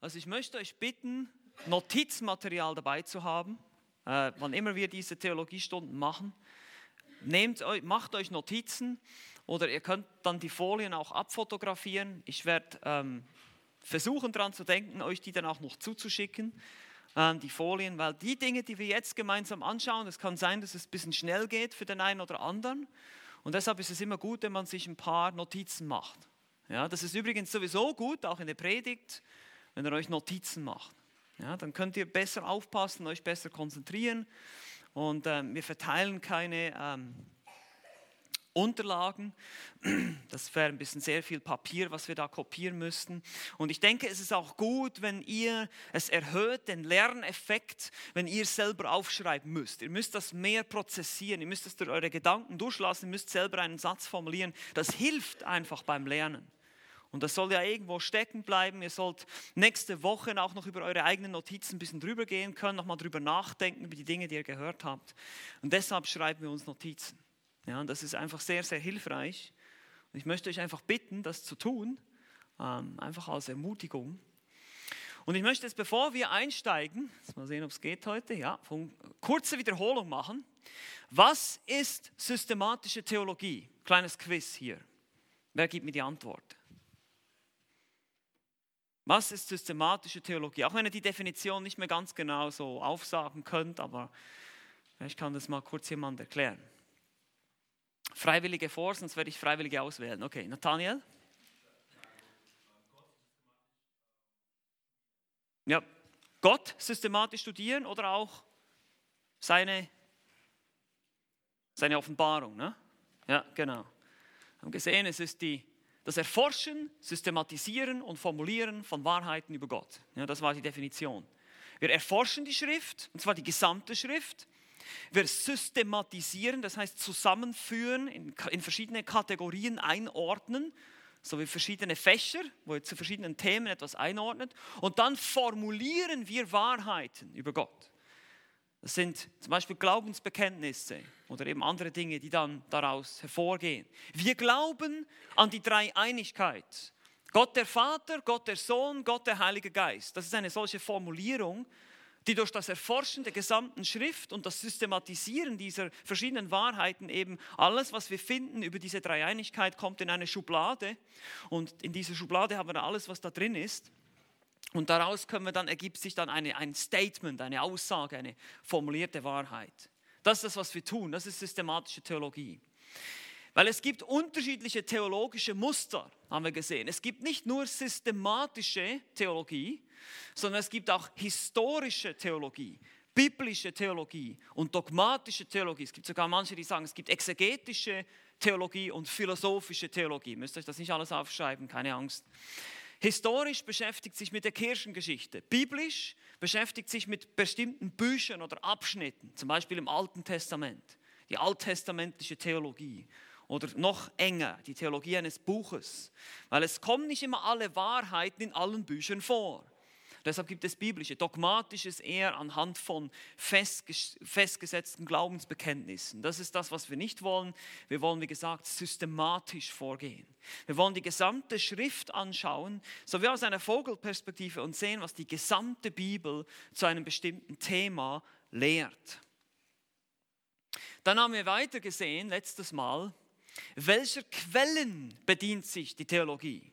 Also ich möchte euch bitten, Notizmaterial dabei zu haben, äh, wann immer wir diese Theologiestunden machen. Nehmt, macht euch Notizen oder ihr könnt dann die Folien auch abfotografieren. Ich werde ähm, versuchen daran zu denken, euch die dann auch noch zuzuschicken, ähm, die Folien, weil die Dinge, die wir jetzt gemeinsam anschauen, es kann sein, dass es ein bisschen schnell geht für den einen oder anderen. Und deshalb ist es immer gut, wenn man sich ein paar Notizen macht. Ja, das ist übrigens sowieso gut, auch in der Predigt, wenn ihr euch Notizen macht. Ja, dann könnt ihr besser aufpassen, euch besser konzentrieren. Und ähm, wir verteilen keine ähm, Unterlagen. Das wäre ein bisschen sehr viel Papier, was wir da kopieren müssten. Und ich denke, es ist auch gut, wenn ihr, es erhöht den Lerneffekt, wenn ihr selber aufschreiben müsst. Ihr müsst das mehr prozessieren, ihr müsst es durch eure Gedanken durchlassen, ihr müsst selber einen Satz formulieren. Das hilft einfach beim Lernen. Und das soll ja irgendwo stecken bleiben. Ihr sollt nächste Woche auch noch über eure eigenen Notizen ein bisschen drüber gehen können, nochmal drüber nachdenken, über die Dinge, die ihr gehört habt. Und deshalb schreiben wir uns Notizen. Ja, und das ist einfach sehr, sehr hilfreich. Und ich möchte euch einfach bitten, das zu tun, ähm, einfach als Ermutigung. Und ich möchte jetzt, bevor wir einsteigen, mal sehen, ob es geht heute, ja, kurze Wiederholung machen. Was ist systematische Theologie? Kleines Quiz hier. Wer gibt mir die Antwort? Was ist systematische Theologie? Auch wenn ihr die Definition nicht mehr ganz genau so aufsagen könnt, aber ich kann das mal kurz jemand erklären. Freiwillige vor, sonst werde ich Freiwillige auswählen. Okay, Nathaniel? Ja, Gott systematisch studieren oder auch seine, seine Offenbarung. Ne? Ja, genau. Wir haben gesehen, es ist die das Erforschen, Systematisieren und Formulieren von Wahrheiten über Gott. Ja, das war die Definition. Wir erforschen die Schrift, und zwar die gesamte Schrift. Wir systematisieren, das heißt zusammenführen, in, in verschiedene Kategorien einordnen, so wie verschiedene Fächer, wo ihr zu verschiedenen Themen etwas einordnet. Und dann formulieren wir Wahrheiten über Gott. Das sind zum Beispiel Glaubensbekenntnisse oder eben andere Dinge, die dann daraus hervorgehen. Wir glauben an die Dreieinigkeit. Gott der Vater, Gott der Sohn, Gott der Heilige Geist. Das ist eine solche Formulierung, die durch das Erforschen der gesamten Schrift und das Systematisieren dieser verschiedenen Wahrheiten eben alles, was wir finden über diese Dreieinigkeit, kommt in eine Schublade. Und in dieser Schublade haben wir alles, was da drin ist. Und daraus können wir dann, ergibt sich dann eine, ein Statement, eine Aussage, eine formulierte Wahrheit. Das ist das, was wir tun. Das ist systematische Theologie. Weil es gibt unterschiedliche theologische Muster, haben wir gesehen. Es gibt nicht nur systematische Theologie, sondern es gibt auch historische Theologie, biblische Theologie und dogmatische Theologie. Es gibt sogar manche, die sagen, es gibt exegetische Theologie und philosophische Theologie. Ihr müsst euch das nicht alles aufschreiben, keine Angst. Historisch beschäftigt sich mit der Kirchengeschichte. Biblisch beschäftigt sich mit bestimmten Büchern oder Abschnitten, zum Beispiel im Alten Testament, die alttestamentliche Theologie. Oder noch enger, die Theologie eines Buches. Weil es kommen nicht immer alle Wahrheiten in allen Büchern vor. Deshalb gibt es biblische. Dogmatisch ist eher anhand von festgesetzten Glaubensbekenntnissen. Das ist das, was wir nicht wollen. Wir wollen, wie gesagt, systematisch vorgehen. Wir wollen die gesamte Schrift anschauen, so wie aus einer Vogelperspektive und sehen, was die gesamte Bibel zu einem bestimmten Thema lehrt. Dann haben wir weiter gesehen, letztes Mal, welcher Quellen bedient sich die Theologie?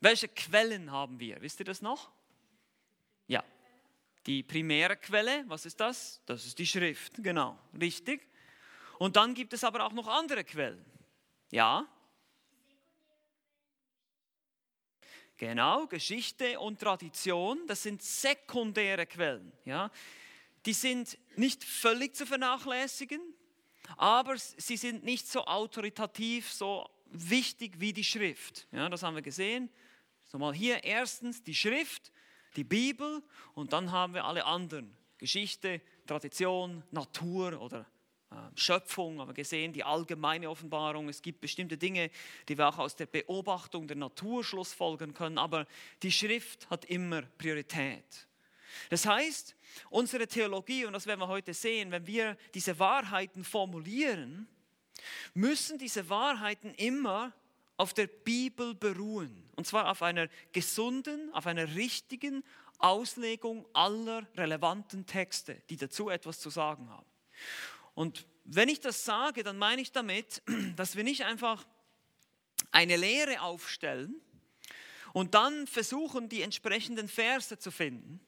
Welche Quellen haben wir? Wisst ihr das noch? Ja. Die primäre Quelle, was ist das? Das ist die Schrift, genau, richtig. Und dann gibt es aber auch noch andere Quellen. Ja? Genau, Geschichte und Tradition, das sind sekundäre Quellen. Ja? Die sind nicht völlig zu vernachlässigen, aber sie sind nicht so autoritativ, so wichtig wie die Schrift. Ja, das haben wir gesehen. So mal hier erstens die Schrift die Bibel und dann haben wir alle anderen. Geschichte, Tradition, Natur oder äh, Schöpfung, haben wir gesehen, die allgemeine Offenbarung. Es gibt bestimmte Dinge, die wir auch aus der Beobachtung der Natur schlussfolgern können, aber die Schrift hat immer Priorität. Das heißt, unsere Theologie, und das werden wir heute sehen, wenn wir diese Wahrheiten formulieren, müssen diese Wahrheiten immer auf der Bibel beruhen. Und zwar auf einer gesunden, auf einer richtigen Auslegung aller relevanten Texte, die dazu etwas zu sagen haben. Und wenn ich das sage, dann meine ich damit, dass wir nicht einfach eine Lehre aufstellen und dann versuchen, die entsprechenden Verse zu finden,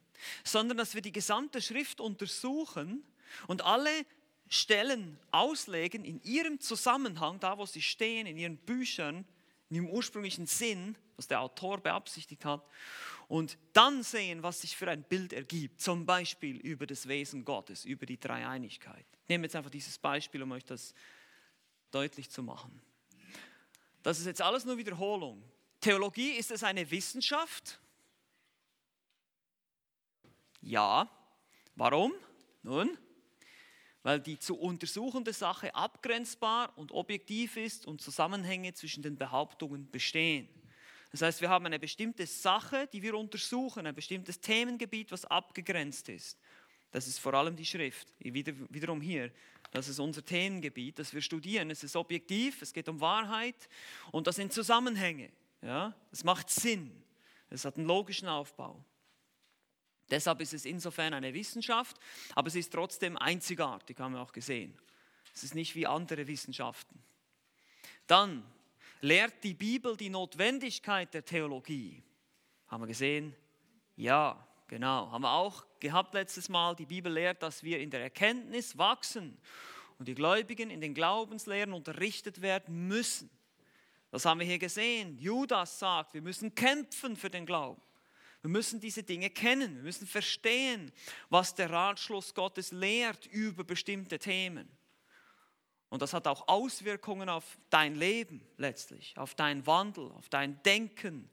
sondern dass wir die gesamte Schrift untersuchen und alle Stellen auslegen in ihrem Zusammenhang, da wo sie stehen, in ihren Büchern, in ihrem ursprünglichen Sinn, was der Autor beabsichtigt hat, und dann sehen, was sich für ein Bild ergibt, zum Beispiel über das Wesen Gottes, über die Dreieinigkeit. Ich nehme jetzt einfach dieses Beispiel, um euch das deutlich zu machen. Das ist jetzt alles nur Wiederholung. Theologie, ist es eine Wissenschaft? Ja. Warum? Nun, weil die zu untersuchende Sache abgrenzbar und objektiv ist und Zusammenhänge zwischen den Behauptungen bestehen. Das heißt, wir haben eine bestimmte Sache, die wir untersuchen, ein bestimmtes Themengebiet, was abgegrenzt ist. Das ist vor allem die Schrift. Wieder, wiederum hier, das ist unser Themengebiet, das wir studieren. Es ist objektiv, es geht um Wahrheit und das sind Zusammenhänge. Ja? Es macht Sinn, es hat einen logischen Aufbau. Deshalb ist es insofern eine Wissenschaft, aber es ist trotzdem einzigartig, haben wir auch gesehen. Es ist nicht wie andere Wissenschaften. Dann lehrt die Bibel die Notwendigkeit der Theologie. Haben wir gesehen? Ja, genau. Haben wir auch gehabt letztes Mal. Die Bibel lehrt, dass wir in der Erkenntnis wachsen und die Gläubigen in den Glaubenslehren unterrichtet werden müssen. Das haben wir hier gesehen. Judas sagt, wir müssen kämpfen für den Glauben. Wir müssen diese Dinge kennen. Wir müssen verstehen, was der Ratschluss Gottes lehrt über bestimmte Themen. Und das hat auch Auswirkungen auf dein Leben letztlich, auf deinen Wandel, auf dein Denken,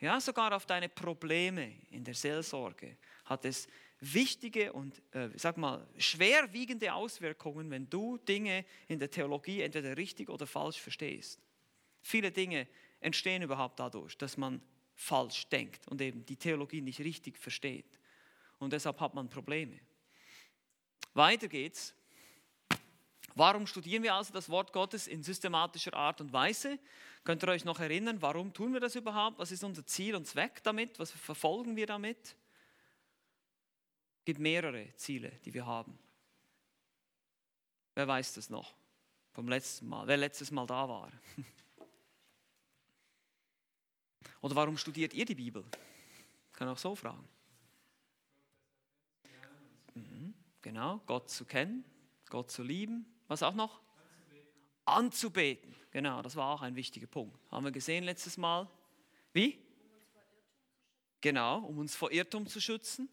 ja sogar auf deine Probleme in der Seelsorge. Hat es wichtige und, äh, sag mal, schwerwiegende Auswirkungen, wenn du Dinge in der Theologie entweder richtig oder falsch verstehst. Viele Dinge entstehen überhaupt dadurch, dass man falsch denkt und eben die Theologie nicht richtig versteht. Und deshalb hat man Probleme. Weiter geht's. Warum studieren wir also das Wort Gottes in systematischer Art und Weise? Könnt ihr euch noch erinnern, warum tun wir das überhaupt? Was ist unser Ziel und Zweck damit? Was verfolgen wir damit? Es gibt mehrere Ziele, die wir haben. Wer weiß das noch vom letzten Mal? Wer letztes Mal da war? Oder warum studiert ihr die Bibel? Kann auch so fragen. Mhm, genau, Gott zu kennen, Gott zu lieben. Was auch noch? Anzubeten. Anzubeten. Genau, das war auch ein wichtiger Punkt. Haben wir gesehen letztes Mal. Wie? Genau, um uns vor Irrtum zu schützen.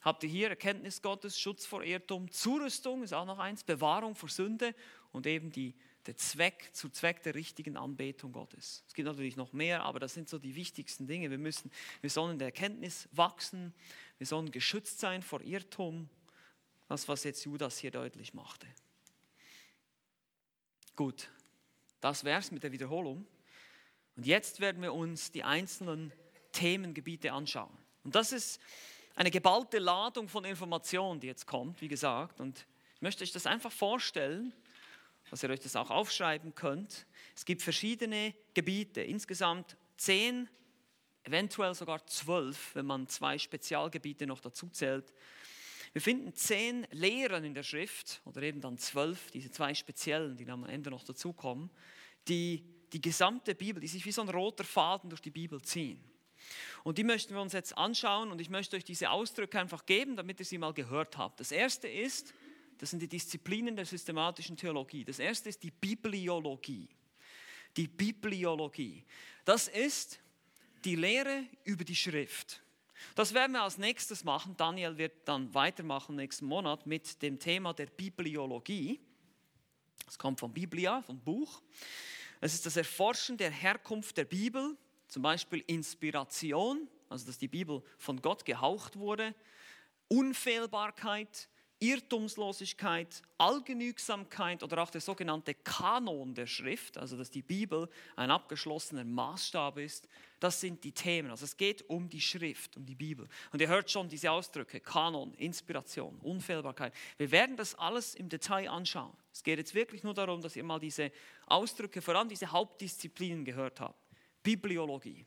Habt ihr hier Erkenntnis Gottes, Schutz vor Irrtum, Zurüstung ist auch noch eins, Bewahrung vor Sünde und eben die der Zweck, zu Zweck der richtigen Anbetung Gottes. Es gibt natürlich noch mehr, aber das sind so die wichtigsten Dinge. Wir, müssen, wir sollen in der Erkenntnis wachsen, wir sollen geschützt sein vor Irrtum, das, was jetzt Judas hier deutlich machte. Gut, das wäre es mit der Wiederholung. Und jetzt werden wir uns die einzelnen Themengebiete anschauen. Und das ist eine geballte Ladung von Informationen, die jetzt kommt, wie gesagt. Und ich möchte euch das einfach vorstellen dass ihr euch das auch aufschreiben könnt. Es gibt verschiedene Gebiete, insgesamt zehn, eventuell sogar zwölf, wenn man zwei Spezialgebiete noch dazu zählt. Wir finden zehn Lehren in der Schrift, oder eben dann zwölf, diese zwei speziellen, die dann am Ende noch dazukommen, die die gesamte Bibel, die sich wie so ein roter Faden durch die Bibel ziehen. Und die möchten wir uns jetzt anschauen und ich möchte euch diese Ausdrücke einfach geben, damit ihr sie mal gehört habt. Das erste ist, das sind die Disziplinen der systematischen Theologie. Das erste ist die Bibliologie. Die Bibliologie. Das ist die Lehre über die Schrift. Das werden wir als nächstes machen. Daniel wird dann weitermachen nächsten Monat mit dem Thema der Bibliologie. Es kommt von Biblia, vom Buch. Es ist das Erforschen der Herkunft der Bibel, zum Beispiel Inspiration, also dass die Bibel von Gott gehaucht wurde, Unfehlbarkeit, Irrtumslosigkeit, Allgenügsamkeit oder auch der sogenannte Kanon der Schrift, also dass die Bibel ein abgeschlossener Maßstab ist, das sind die Themen. Also es geht um die Schrift, um die Bibel. Und ihr hört schon diese Ausdrücke, Kanon, Inspiration, Unfehlbarkeit. Wir werden das alles im Detail anschauen. Es geht jetzt wirklich nur darum, dass ihr mal diese Ausdrücke, vor allem diese Hauptdisziplinen gehört habt. Bibliologie.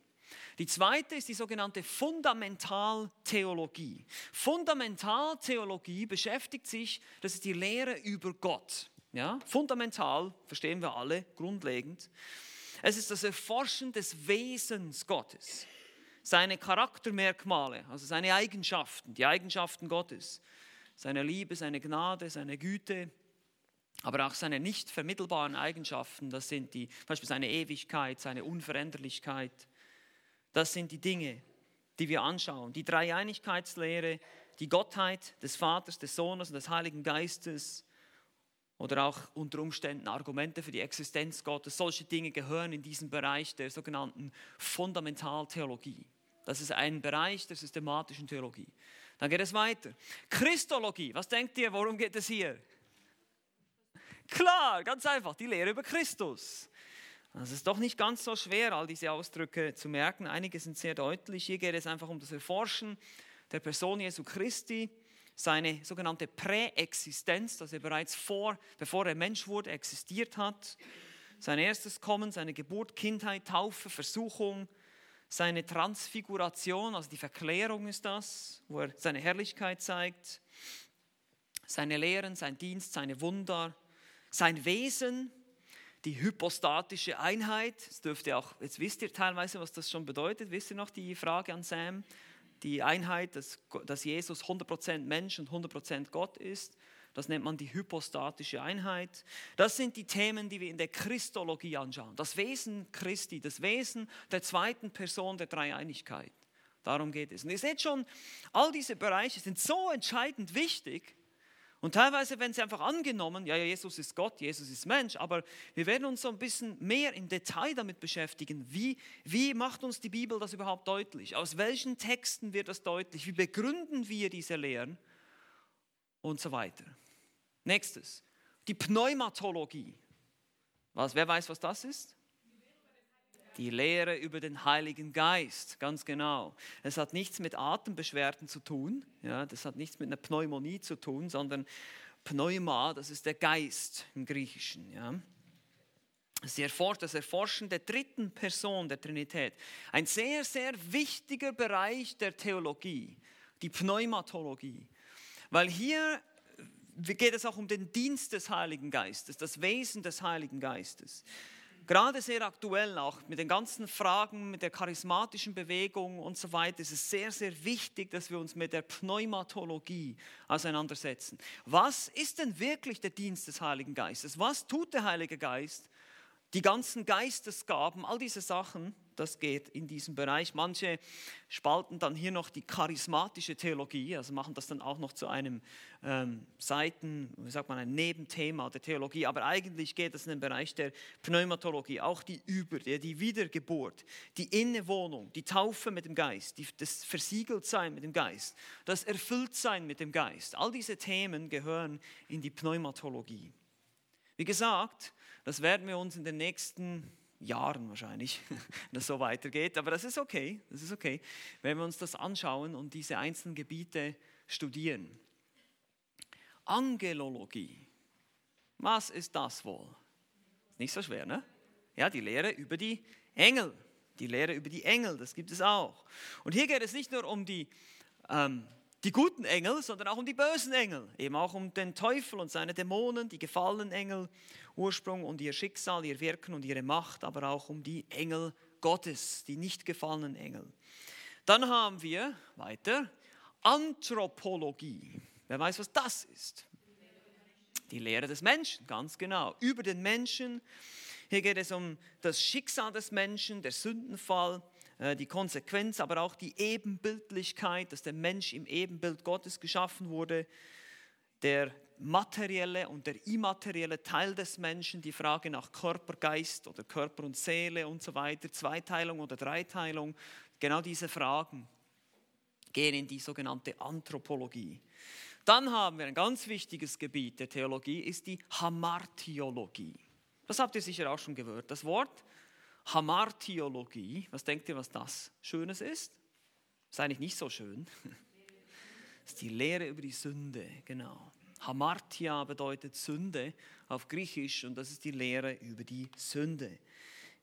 Die zweite ist die sogenannte Fundamentaltheologie. Fundamentaltheologie beschäftigt sich, das ist die Lehre über Gott. Ja? Fundamental verstehen wir alle, grundlegend. Es ist das Erforschen des Wesens Gottes, seine Charaktermerkmale, also seine Eigenschaften, die Eigenschaften Gottes, seine Liebe, seine Gnade, seine Güte, aber auch seine nicht vermittelbaren Eigenschaften, das sind die, zum Beispiel seine Ewigkeit, seine Unveränderlichkeit, das sind die Dinge, die wir anschauen. Die Dreieinigkeitslehre, die Gottheit des Vaters, des Sohnes und des Heiligen Geistes oder auch unter Umständen Argumente für die Existenz Gottes. Solche Dinge gehören in diesen Bereich der sogenannten Fundamentaltheologie. Das ist ein Bereich der systematischen Theologie. Dann geht es weiter. Christologie, was denkt ihr, worum geht es hier? Klar, ganz einfach, die Lehre über Christus. Es ist doch nicht ganz so schwer, all diese Ausdrücke zu merken. Einige sind sehr deutlich. Hier geht es einfach um das Erforschen der Person Jesu Christi, seine sogenannte Präexistenz, dass er bereits vor, bevor er Mensch wurde, existiert hat. Sein erstes Kommen, seine Geburt, Kindheit, Taufe, Versuchung, seine Transfiguration, also die Verklärung ist das, wo er seine Herrlichkeit zeigt, seine Lehren, sein Dienst, seine Wunder, sein Wesen, die hypostatische Einheit. Das dürfte auch, jetzt wisst ihr teilweise, was das schon bedeutet. Wisst ihr noch die Frage an Sam? Die Einheit, dass, dass Jesus 100% Mensch und 100% Gott ist. Das nennt man die hypostatische Einheit. Das sind die Themen, die wir in der Christologie anschauen. Das Wesen Christi, das Wesen der zweiten Person der Dreieinigkeit. Darum geht es. Und ihr seht schon, all diese Bereiche sind so entscheidend wichtig, und teilweise werden sie einfach angenommen, ja, Jesus ist Gott, Jesus ist Mensch, aber wir werden uns so ein bisschen mehr im Detail damit beschäftigen, wie, wie macht uns die Bibel das überhaupt deutlich? Aus welchen Texten wird das deutlich? Wie begründen wir diese Lehren? Und so weiter. Nächstes, die Pneumatologie. Was, wer weiß, was das ist? Die Lehre über den Heiligen Geist, ganz genau. Es hat nichts mit Atembeschwerden zu tun, ja, das hat nichts mit einer Pneumonie zu tun, sondern Pneuma, das ist der Geist im Griechischen. Ja. Das Erforschen der dritten Person der Trinität. Ein sehr, sehr wichtiger Bereich der Theologie, die Pneumatologie. Weil hier geht es auch um den Dienst des Heiligen Geistes, das Wesen des Heiligen Geistes. Gerade sehr aktuell auch mit den ganzen Fragen, mit der charismatischen Bewegung und so weiter, ist es sehr, sehr wichtig, dass wir uns mit der Pneumatologie auseinandersetzen. Was ist denn wirklich der Dienst des Heiligen Geistes? Was tut der Heilige Geist? Die ganzen Geistesgaben, all diese Sachen, das geht in diesem Bereich. Manche spalten dann hier noch die charismatische Theologie, also machen das dann auch noch zu einem ähm, Seiten, wie sagt man, ein Nebenthema der Theologie. Aber eigentlich geht es in den Bereich der Pneumatologie, auch die Über, die, Wiedergeburt, die Innewohnung, die Taufe mit dem Geist, die, das Versiegeltsein mit dem Geist, das Erfülltsein mit dem Geist. All diese Themen gehören in die Pneumatologie. Wie gesagt, das werden wir uns in den nächsten Jahren wahrscheinlich, wenn das so weitergeht. Aber das ist okay, das ist okay, wenn wir uns das anschauen und diese einzelnen Gebiete studieren. Angelologie. Was ist das wohl? Nicht so schwer, ne? Ja, die Lehre über die Engel. Die Lehre über die Engel, das gibt es auch. Und hier geht es nicht nur um die ähm, die guten Engel, sondern auch um die bösen Engel, eben auch um den Teufel und seine Dämonen, die gefallenen Engel, Ursprung und ihr Schicksal, ihr Wirken und ihre Macht, aber auch um die Engel Gottes, die nicht gefallenen Engel. Dann haben wir weiter Anthropologie. Wer weiß, was das ist? Die Lehre des Menschen, ganz genau. Über den Menschen. Hier geht es um das Schicksal des Menschen, der Sündenfall, die Konsequenz, aber auch die Ebenbildlichkeit, dass der Mensch im Ebenbild Gottes geschaffen wurde, der materielle und der immaterielle Teil des Menschen, die Frage nach Körper, Geist oder Körper und Seele und so weiter, Zweiteilung oder Dreiteilung, genau diese Fragen gehen in die sogenannte Anthropologie. Dann haben wir ein ganz wichtiges Gebiet der Theologie, ist die Hamartiologie. Das habt ihr sicher auch schon gehört. Das Wort Hamartiologie, was denkt ihr, was das Schönes ist? Ist eigentlich nicht so schön. Das ist die Lehre über die Sünde, genau. Hamartia bedeutet Sünde auf Griechisch und das ist die Lehre über die Sünde.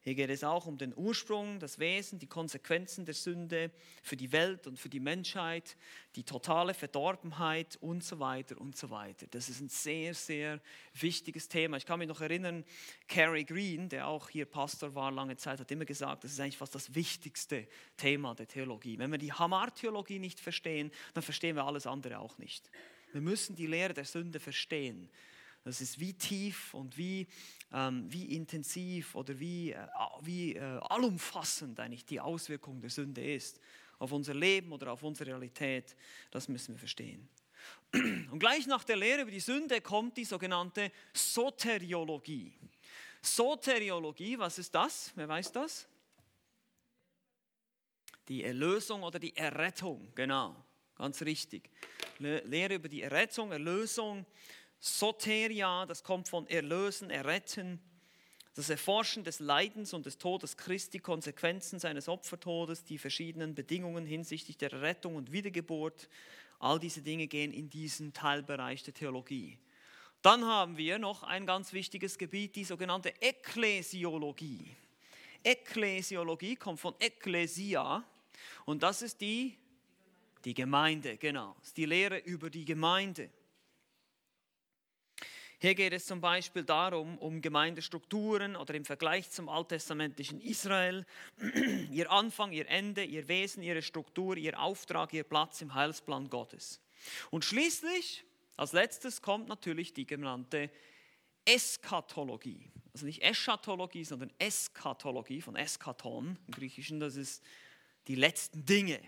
Hier geht es auch um den Ursprung, das Wesen, die Konsequenzen der Sünde für die Welt und für die Menschheit, die totale Verdorbenheit und so weiter und so weiter. Das ist ein sehr, sehr wichtiges Thema. Ich kann mich noch erinnern, Cary Green, der auch hier Pastor war lange Zeit, hat immer gesagt, das ist eigentlich fast das wichtigste Thema der Theologie. Wenn wir die Hamar-Theologie nicht verstehen, dann verstehen wir alles andere auch nicht. Wir müssen die Lehre der Sünde verstehen. Das ist wie tief und wie, ähm, wie intensiv oder wie, äh, wie äh, allumfassend eigentlich die Auswirkung der Sünde ist auf unser Leben oder auf unsere Realität. Das müssen wir verstehen. Und gleich nach der Lehre über die Sünde kommt die sogenannte Soteriologie. Soteriologie, was ist das? Wer weiß das? Die Erlösung oder die Errettung, genau, ganz richtig. Lehre über die Errettung, Erlösung, Soteria, das kommt von erlösen, erretten. Das Erforschen des Leidens und des Todes Christi, Konsequenzen seines Opfertodes, die verschiedenen Bedingungen hinsichtlich der Rettung und Wiedergeburt, all diese Dinge gehen in diesen Teilbereich der Theologie. Dann haben wir noch ein ganz wichtiges Gebiet, die sogenannte Ekklesiologie. Ekklesiologie kommt von Ekklesia und das ist die, die Gemeinde, genau. Ist die Lehre über die Gemeinde. Hier geht es zum Beispiel darum, um Gemeindestrukturen oder im Vergleich zum alttestamentlichen Israel, ihr Anfang, ihr Ende, ihr Wesen, ihre Struktur, ihr Auftrag, ihr Platz im Heilsplan Gottes. Und schließlich, als letztes, kommt natürlich die genannte Eskatologie. Also nicht Eschatologie, sondern Eskatologie von Eskaton im Griechischen. Das ist die letzten Dinge,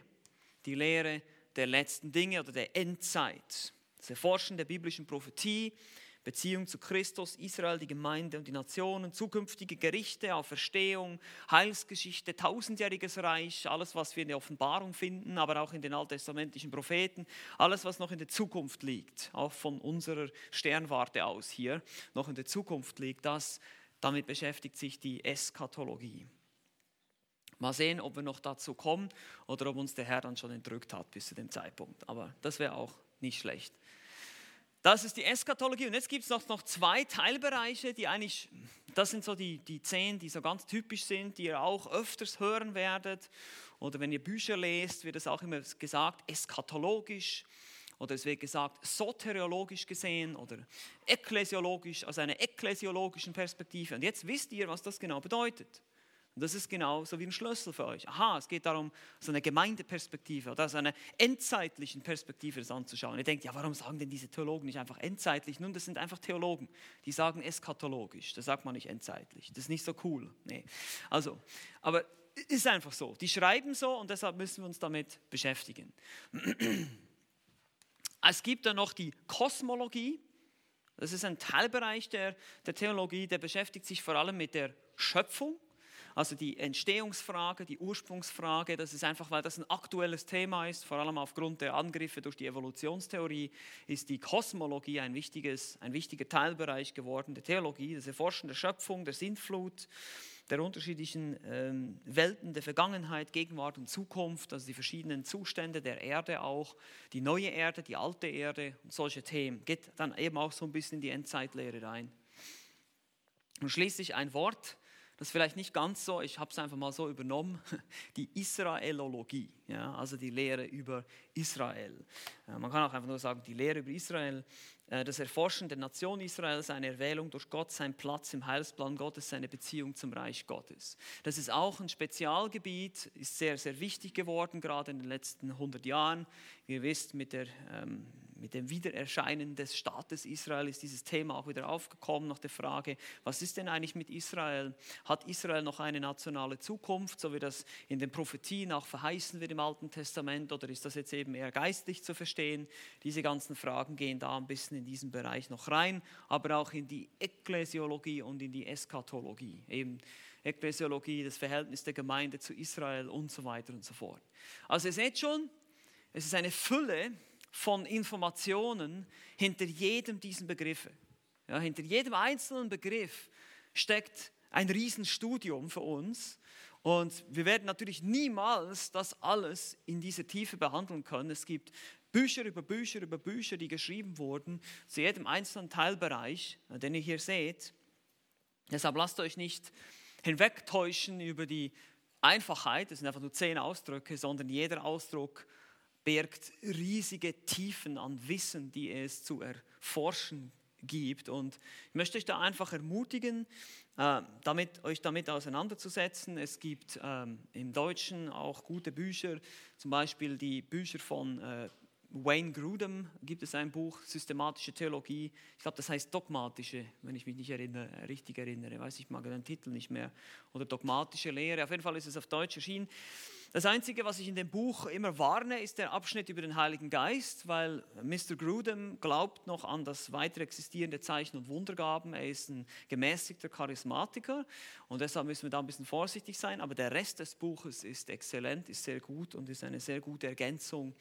die Lehre der letzten Dinge oder der Endzeit. Das Erforschen der biblischen Prophetie, Beziehung zu Christus, Israel, die Gemeinde und die Nationen, zukünftige Gerichte, Auferstehung, Heilsgeschichte, tausendjähriges Reich, alles, was wir in der Offenbarung finden, aber auch in den alttestamentlichen Propheten, alles, was noch in der Zukunft liegt, auch von unserer Sternwarte aus hier, noch in der Zukunft liegt, das, damit beschäftigt sich die Eskatologie. Mal sehen, ob wir noch dazu kommen oder ob uns der Herr dann schon entrückt hat bis zu dem Zeitpunkt. Aber das wäre auch nicht schlecht. Das ist die Eskatologie. Und jetzt gibt es noch, noch zwei Teilbereiche, die eigentlich, das sind so die, die zehn, die so ganz typisch sind, die ihr auch öfters hören werdet. Oder wenn ihr Bücher lest, wird es auch immer gesagt, eskatologisch. Oder es wird gesagt, soteriologisch gesehen oder ekklesiologisch, aus einer ekklesiologischen Perspektive. Und jetzt wisst ihr, was das genau bedeutet. Und das ist genau so wie ein Schlüssel für euch. Aha, es geht darum, so eine Gemeindeperspektive oder so eine endzeitlichen Perspektive das anzuschauen. Ihr denkt, ja, warum sagen denn diese Theologen nicht einfach endzeitlich? Nun, das sind einfach Theologen, die sagen eskatologisch. Das sagt man nicht endzeitlich. Das ist nicht so cool. Nee. Also, aber ist einfach so. Die schreiben so und deshalb müssen wir uns damit beschäftigen. Es gibt dann noch die Kosmologie. Das ist ein Teilbereich der, der Theologie, der beschäftigt sich vor allem mit der Schöpfung also die Entstehungsfrage, die Ursprungsfrage, das ist einfach, weil das ein aktuelles Thema ist, vor allem aufgrund der Angriffe durch die Evolutionstheorie, ist die Kosmologie ein, wichtiges, ein wichtiger Teilbereich geworden der Theologie, das Erforschen der Schöpfung, der Sintflut, der unterschiedlichen ähm, Welten der Vergangenheit, Gegenwart und Zukunft, also die verschiedenen Zustände der Erde auch, die neue Erde, die alte Erde und solche Themen. Geht dann eben auch so ein bisschen in die Endzeitlehre rein. Und schließlich ein Wort, das ist vielleicht nicht ganz so, ich habe es einfach mal so übernommen, die Israelologie, ja, also die Lehre über Israel. Man kann auch einfach nur sagen, die Lehre über Israel, äh, das Erforschen der Nation Israel, seine Erwählung durch Gott, sein Platz im Heilsplan Gottes, seine Beziehung zum Reich Gottes. Das ist auch ein Spezialgebiet, ist sehr, sehr wichtig geworden, gerade in den letzten 100 Jahren. Ihr wisst, mit der ähm, mit dem Wiedererscheinen des Staates Israel ist dieses Thema auch wieder aufgekommen nach der Frage, was ist denn eigentlich mit Israel? Hat Israel noch eine nationale Zukunft, so wie das in den Prophetien auch verheißen wird im Alten Testament, oder ist das jetzt eben eher geistlich zu verstehen? Diese ganzen Fragen gehen da ein bisschen in diesen Bereich noch rein, aber auch in die Ekklesiologie und in die Eschatologie, eben Ekklesiologie, das Verhältnis der Gemeinde zu Israel und so weiter und so fort. Also ihr seht schon, es ist eine Fülle von Informationen hinter jedem diesen Begriffe. Ja, hinter jedem einzelnen Begriff steckt ein Riesenstudium für uns. Und wir werden natürlich niemals das alles in dieser Tiefe behandeln können. Es gibt Bücher über Bücher über Bücher, die geschrieben wurden, zu jedem einzelnen Teilbereich, den ihr hier seht. Deshalb lasst euch nicht hinwegtäuschen über die Einfachheit, das sind einfach nur zehn Ausdrücke, sondern jeder Ausdruck birgt riesige Tiefen an Wissen, die es zu erforschen gibt. Und ich möchte euch da einfach ermutigen, äh, damit, euch damit auseinanderzusetzen. Es gibt ähm, im Deutschen auch gute Bücher, zum Beispiel die Bücher von äh, Wayne Grudem gibt es ein Buch, Systematische Theologie. Ich glaube, das heißt Dogmatische, wenn ich mich nicht erinnere, richtig erinnere. Weiß ich mal den Titel nicht mehr. Oder Dogmatische Lehre. Auf jeden Fall ist es auf Deutsch erschienen. Das Einzige, was ich in dem Buch immer warne, ist der Abschnitt über den Heiligen Geist, weil Mr. Grudem glaubt noch an das weiter existierende Zeichen und Wundergaben. Er ist ein gemäßigter Charismatiker und deshalb müssen wir da ein bisschen vorsichtig sein. Aber der Rest des Buches ist exzellent, ist sehr gut und ist eine sehr gute Ergänzung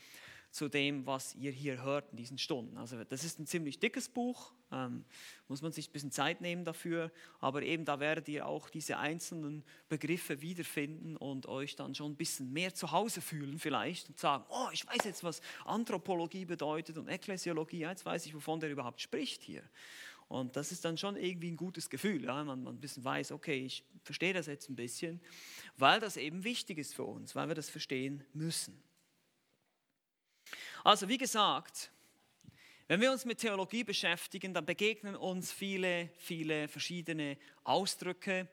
zu dem, was ihr hier hört in diesen Stunden. Also das ist ein ziemlich dickes Buch, ähm, muss man sich ein bisschen Zeit nehmen dafür, aber eben da werdet ihr auch diese einzelnen Begriffe wiederfinden und euch dann schon ein bisschen mehr zu Hause fühlen vielleicht und sagen, oh, ich weiß jetzt, was Anthropologie bedeutet und Ekklesiologie, jetzt weiß ich, wovon der überhaupt spricht hier. Und das ist dann schon irgendwie ein gutes Gefühl, ja? man, man ein bisschen weiß, okay, ich verstehe das jetzt ein bisschen, weil das eben wichtig ist für uns, weil wir das verstehen müssen. Also wie gesagt, wenn wir uns mit Theologie beschäftigen, dann begegnen uns viele, viele verschiedene Ausdrücke,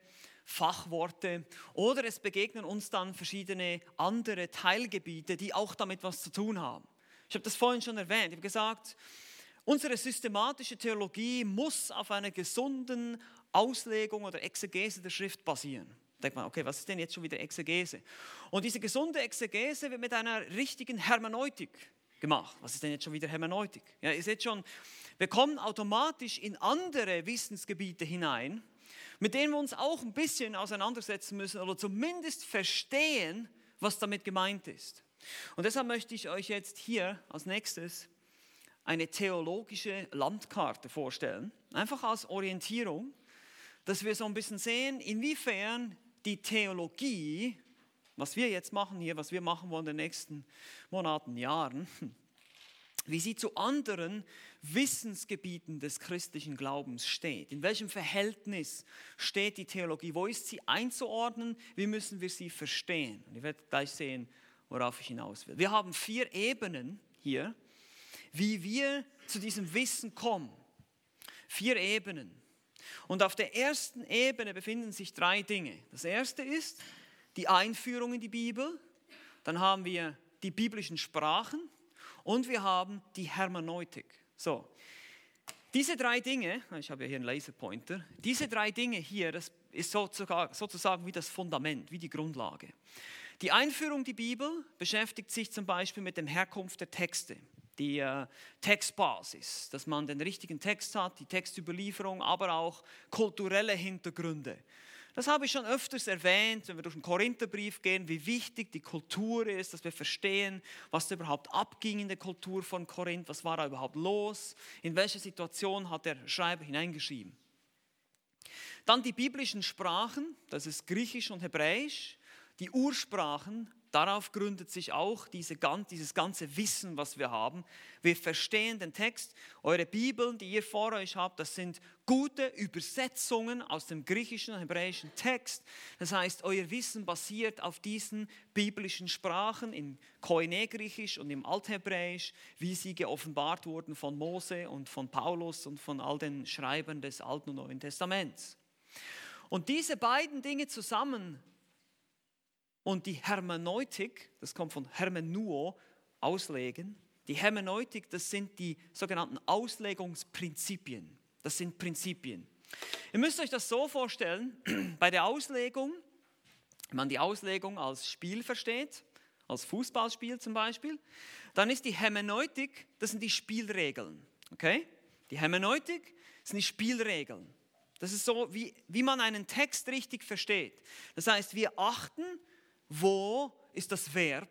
Fachworte oder es begegnen uns dann verschiedene andere Teilgebiete, die auch damit was zu tun haben. Ich habe das vorhin schon erwähnt. Ich habe gesagt, unsere systematische Theologie muss auf einer gesunden Auslegung oder Exegese der Schrift basieren. Denkt man, okay, was ist denn jetzt schon wieder Exegese? Und diese gesunde Exegese wird mit einer richtigen Hermeneutik gemacht. Was ist denn jetzt schon wieder Hermeneutik? Ja, ihr seht schon, wir kommen automatisch in andere Wissensgebiete hinein, mit denen wir uns auch ein bisschen auseinandersetzen müssen oder zumindest verstehen, was damit gemeint ist. Und deshalb möchte ich euch jetzt hier als nächstes eine theologische Landkarte vorstellen, einfach als Orientierung, dass wir so ein bisschen sehen, inwiefern die Theologie was wir jetzt machen hier, was wir machen wollen in den nächsten Monaten, Jahren, wie sie zu anderen Wissensgebieten des christlichen Glaubens steht. In welchem Verhältnis steht die Theologie? Wo ist sie einzuordnen? Wie müssen wir sie verstehen? Und ihr werdet gleich sehen, worauf ich hinaus will. Wir haben vier Ebenen hier, wie wir zu diesem Wissen kommen. Vier Ebenen. Und auf der ersten Ebene befinden sich drei Dinge. Das erste ist, die Einführung in die Bibel, dann haben wir die biblischen Sprachen und wir haben die Hermeneutik. So, diese drei Dinge, ich habe ja hier einen Laserpointer, diese drei Dinge hier, das ist sozusagen wie das Fundament, wie die Grundlage. Die Einführung in die Bibel beschäftigt sich zum Beispiel mit der Herkunft der Texte, die äh, Textbasis, dass man den richtigen Text hat, die Textüberlieferung, aber auch kulturelle Hintergründe. Das habe ich schon öfters erwähnt, wenn wir durch den Korintherbrief gehen, wie wichtig die Kultur ist, dass wir verstehen, was da überhaupt abging in der Kultur von Korinth, was war da überhaupt los, in welche Situation hat der Schreiber hineingeschrieben. Dann die biblischen Sprachen, das ist Griechisch und Hebräisch, die Ursprachen Darauf gründet sich auch diese, dieses ganze Wissen, was wir haben. Wir verstehen den Text. Eure Bibeln, die ihr vor euch habt, das sind gute Übersetzungen aus dem griechischen und hebräischen Text. Das heißt, euer Wissen basiert auf diesen biblischen Sprachen in Koine-Griechisch und im Althebräisch, wie sie geoffenbart wurden von Mose und von Paulus und von all den Schreibern des Alten und Neuen Testaments. Und diese beiden Dinge zusammen und die Hermeneutik, das kommt von Hermenuo, auslegen. Die Hermeneutik, das sind die sogenannten Auslegungsprinzipien. Das sind Prinzipien. Ihr müsst euch das so vorstellen, bei der Auslegung, wenn man die Auslegung als Spiel versteht, als Fußballspiel zum Beispiel, dann ist die Hermeneutik, das sind die Spielregeln. Okay? Die Hermeneutik sind die Spielregeln. Das ist so, wie, wie man einen Text richtig versteht. Das heißt, wir achten wo ist das Verb,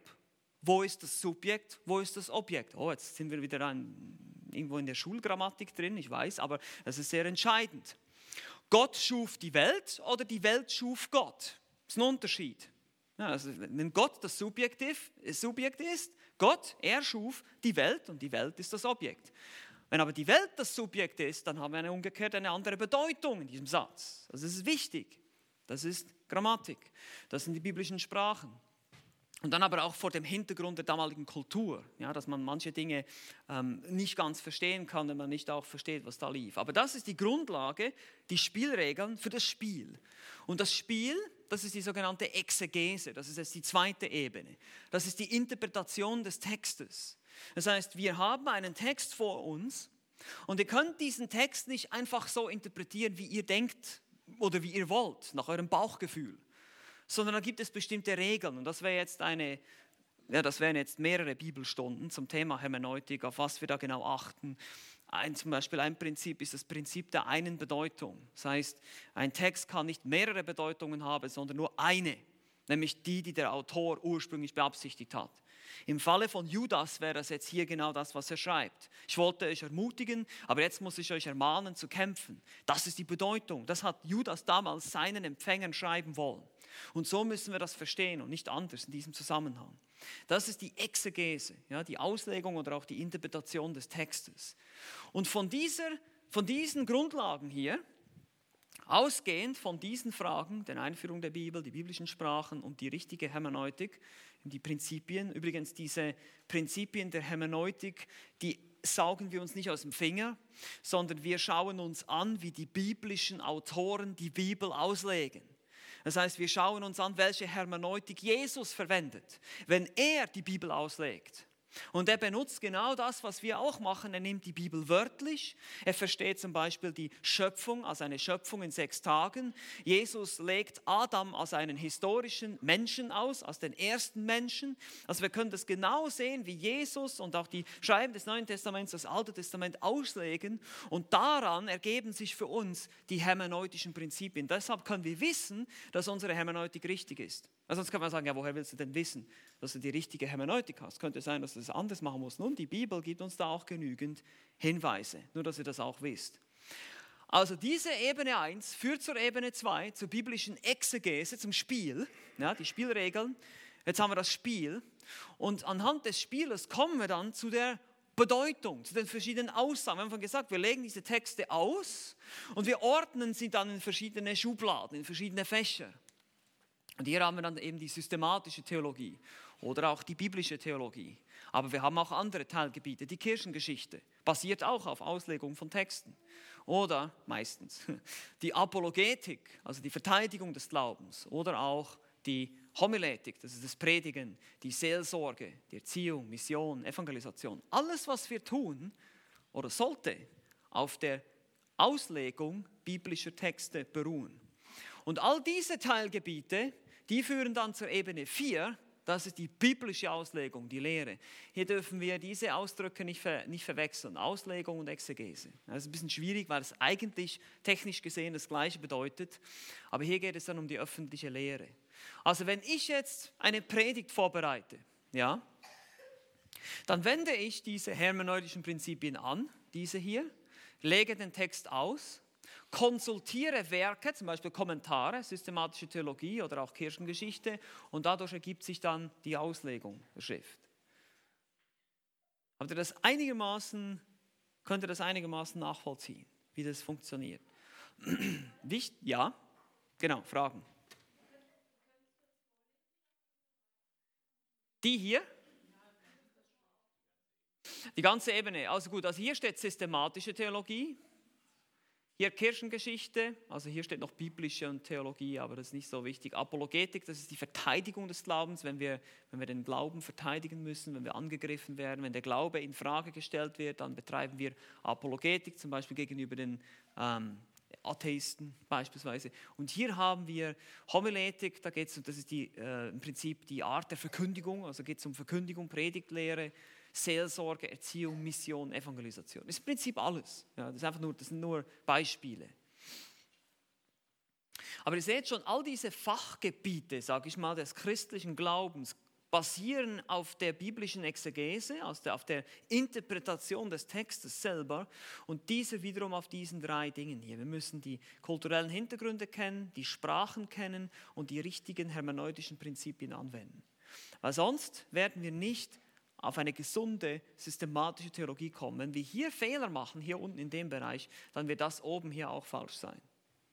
wo ist das Subjekt, wo ist das Objekt. Oh, jetzt sind wir wieder ein, irgendwo in der Schulgrammatik drin, ich weiß, aber das ist sehr entscheidend. Gott schuf die Welt oder die Welt schuf Gott. Das ist ein Unterschied. Ja, also wenn Gott das Subjekt ist, Gott, er schuf die Welt und die Welt ist das Objekt. Wenn aber die Welt das Subjekt ist, dann haben wir eine umgekehrt eine andere Bedeutung in diesem Satz. Also das ist wichtig. Das ist Grammatik. Das sind die biblischen Sprachen. Und dann aber auch vor dem Hintergrund der damaligen Kultur, ja, dass man manche Dinge ähm, nicht ganz verstehen kann, wenn man nicht auch versteht, was da lief. Aber das ist die Grundlage, die Spielregeln für das Spiel. Und das Spiel, das ist die sogenannte Exegese, das ist jetzt die zweite Ebene. Das ist die Interpretation des Textes. Das heißt, wir haben einen Text vor uns und ihr könnt diesen Text nicht einfach so interpretieren, wie ihr denkt oder wie ihr wollt, nach eurem Bauchgefühl sondern da gibt es bestimmte Regeln. Und das wäre jetzt eine, ja, das wären jetzt mehrere Bibelstunden zum Thema Hermeneutik, auf was wir da genau achten. Ein, zum Beispiel ein Prinzip ist das Prinzip der einen Bedeutung. Das heißt, ein Text kann nicht mehrere Bedeutungen haben, sondern nur eine, nämlich die, die der Autor ursprünglich beabsichtigt hat. Im Falle von Judas wäre das jetzt hier genau das, was er schreibt. Ich wollte euch ermutigen, aber jetzt muss ich euch ermahnen zu kämpfen. Das ist die Bedeutung. Das hat Judas damals seinen Empfängern schreiben wollen. Und so müssen wir das verstehen und nicht anders in diesem Zusammenhang. Das ist die Exegese, ja, die Auslegung oder auch die Interpretation des Textes. Und von, dieser, von diesen Grundlagen hier, ausgehend von diesen Fragen, der Einführung der Bibel, die biblischen Sprachen und die richtige Hermeneutik, die Prinzipien, übrigens diese Prinzipien der Hermeneutik, die saugen wir uns nicht aus dem Finger, sondern wir schauen uns an, wie die biblischen Autoren die Bibel auslegen. Das heißt, wir schauen uns an, welche Hermeneutik Jesus verwendet, wenn er die Bibel auslegt. Und er benutzt genau das, was wir auch machen. Er nimmt die Bibel wörtlich. Er versteht zum Beispiel die Schöpfung als eine Schöpfung in sechs Tagen. Jesus legt Adam als einen historischen Menschen aus, als den ersten Menschen. Also wir können das genau sehen, wie Jesus und auch die Schreiben des Neuen Testaments das Alte Testament auslegen. Und daran ergeben sich für uns die hermeneutischen Prinzipien. Deshalb können wir wissen, dass unsere Hermeneutik richtig ist. Also sonst kann man sagen, ja, woher willst du denn wissen, dass du die richtige Hermeneutik hast? Könnte sein, dass du das anders machen musst. Nun, die Bibel gibt uns da auch genügend Hinweise, nur dass ihr das auch wisst. Also diese Ebene 1 führt zur Ebene 2, zur biblischen Exegese, zum Spiel, ja, die Spielregeln. Jetzt haben wir das Spiel und anhand des Spieles kommen wir dann zu der Bedeutung, zu den verschiedenen Aussagen. Wir haben gesagt, wir legen diese Texte aus und wir ordnen sie dann in verschiedene Schubladen, in verschiedene Fächer. Und hier haben wir dann eben die systematische Theologie oder auch die biblische Theologie. Aber wir haben auch andere Teilgebiete. Die Kirchengeschichte basiert auch auf Auslegung von Texten. Oder meistens die Apologetik, also die Verteidigung des Glaubens. Oder auch die Homiletik, das ist das Predigen, die Seelsorge, die Erziehung, Mission, Evangelisation. Alles, was wir tun oder sollte auf der Auslegung biblischer Texte beruhen. Und all diese Teilgebiete die führen dann zur Ebene 4, das ist die biblische Auslegung, die Lehre. Hier dürfen wir diese Ausdrücke nicht, ver, nicht verwechseln, Auslegung und Exegese. Das ist ein bisschen schwierig, weil es eigentlich technisch gesehen das Gleiche bedeutet. Aber hier geht es dann um die öffentliche Lehre. Also wenn ich jetzt eine Predigt vorbereite, ja, dann wende ich diese hermeneutischen Prinzipien an, diese hier, lege den Text aus konsultiere Werke, zum Beispiel Kommentare, systematische Theologie oder auch Kirchengeschichte und dadurch ergibt sich dann die Auslegung der Schrift. Habt das einigermaßen, könnt ihr das einigermaßen nachvollziehen, wie das funktioniert? Nicht? Ja? Genau, Fragen. Die hier? Die ganze Ebene. Also gut, also hier steht systematische Theologie, hier Kirchengeschichte, also hier steht noch biblische und Theologie, aber das ist nicht so wichtig. Apologetik, das ist die Verteidigung des Glaubens, wenn wir, wenn wir den Glauben verteidigen müssen, wenn wir angegriffen werden, wenn der Glaube in Frage gestellt wird, dann betreiben wir Apologetik, zum Beispiel gegenüber den ähm, Atheisten beispielsweise. Und hier haben wir Homiletik, da geht das ist die, äh, im Prinzip die Art der Verkündigung, also geht es um Verkündigung, Predigtlehre, Seelsorge, Erziehung, Mission, Evangelisation. Das ist im Prinzip alles. Ja, das, ist einfach nur, das sind nur Beispiele. Aber ihr seht schon, all diese Fachgebiete, sage ich mal, des christlichen Glaubens basieren auf der biblischen Exegese, aus auf der Interpretation des Textes selber und diese wiederum auf diesen drei Dingen hier. Wir müssen die kulturellen Hintergründe kennen, die Sprachen kennen und die richtigen hermeneutischen Prinzipien anwenden. Weil sonst werden wir nicht auf eine gesunde, systematische Theologie kommen. Wenn wir hier Fehler machen, hier unten in dem Bereich, dann wird das oben hier auch falsch sein.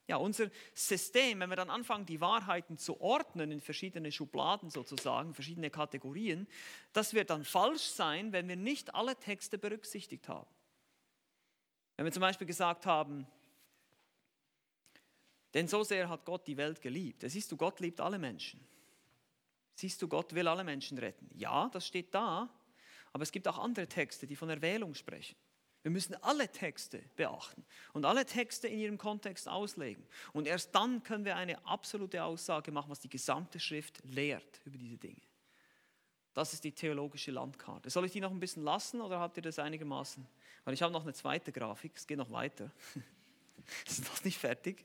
Ja, unser System, wenn wir dann anfangen, die Wahrheiten zu ordnen in verschiedene Schubladen sozusagen, verschiedene Kategorien, das wird dann falsch sein, wenn wir nicht alle Texte berücksichtigt haben. Wenn wir zum Beispiel gesagt haben, denn so sehr hat Gott die Welt geliebt. Siehst du, Gott liebt alle Menschen. Siehst du, Gott will alle Menschen retten. Ja, das steht da, aber es gibt auch andere Texte, die von Erwählung sprechen. Wir müssen alle Texte beachten und alle Texte in ihrem Kontext auslegen. Und erst dann können wir eine absolute Aussage machen, was die gesamte Schrift lehrt über diese Dinge. Das ist die theologische Landkarte. Soll ich die noch ein bisschen lassen oder habt ihr das einigermaßen? Weil ich habe noch eine zweite Grafik, es geht noch weiter. Ist noch nicht fertig.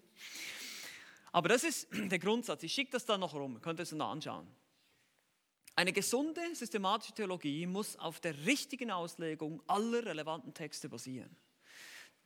Aber das ist der Grundsatz. Ich schicke das dann noch rum, könnt ihr es noch anschauen. Eine gesunde systematische Theologie muss auf der richtigen Auslegung aller relevanten Texte basieren.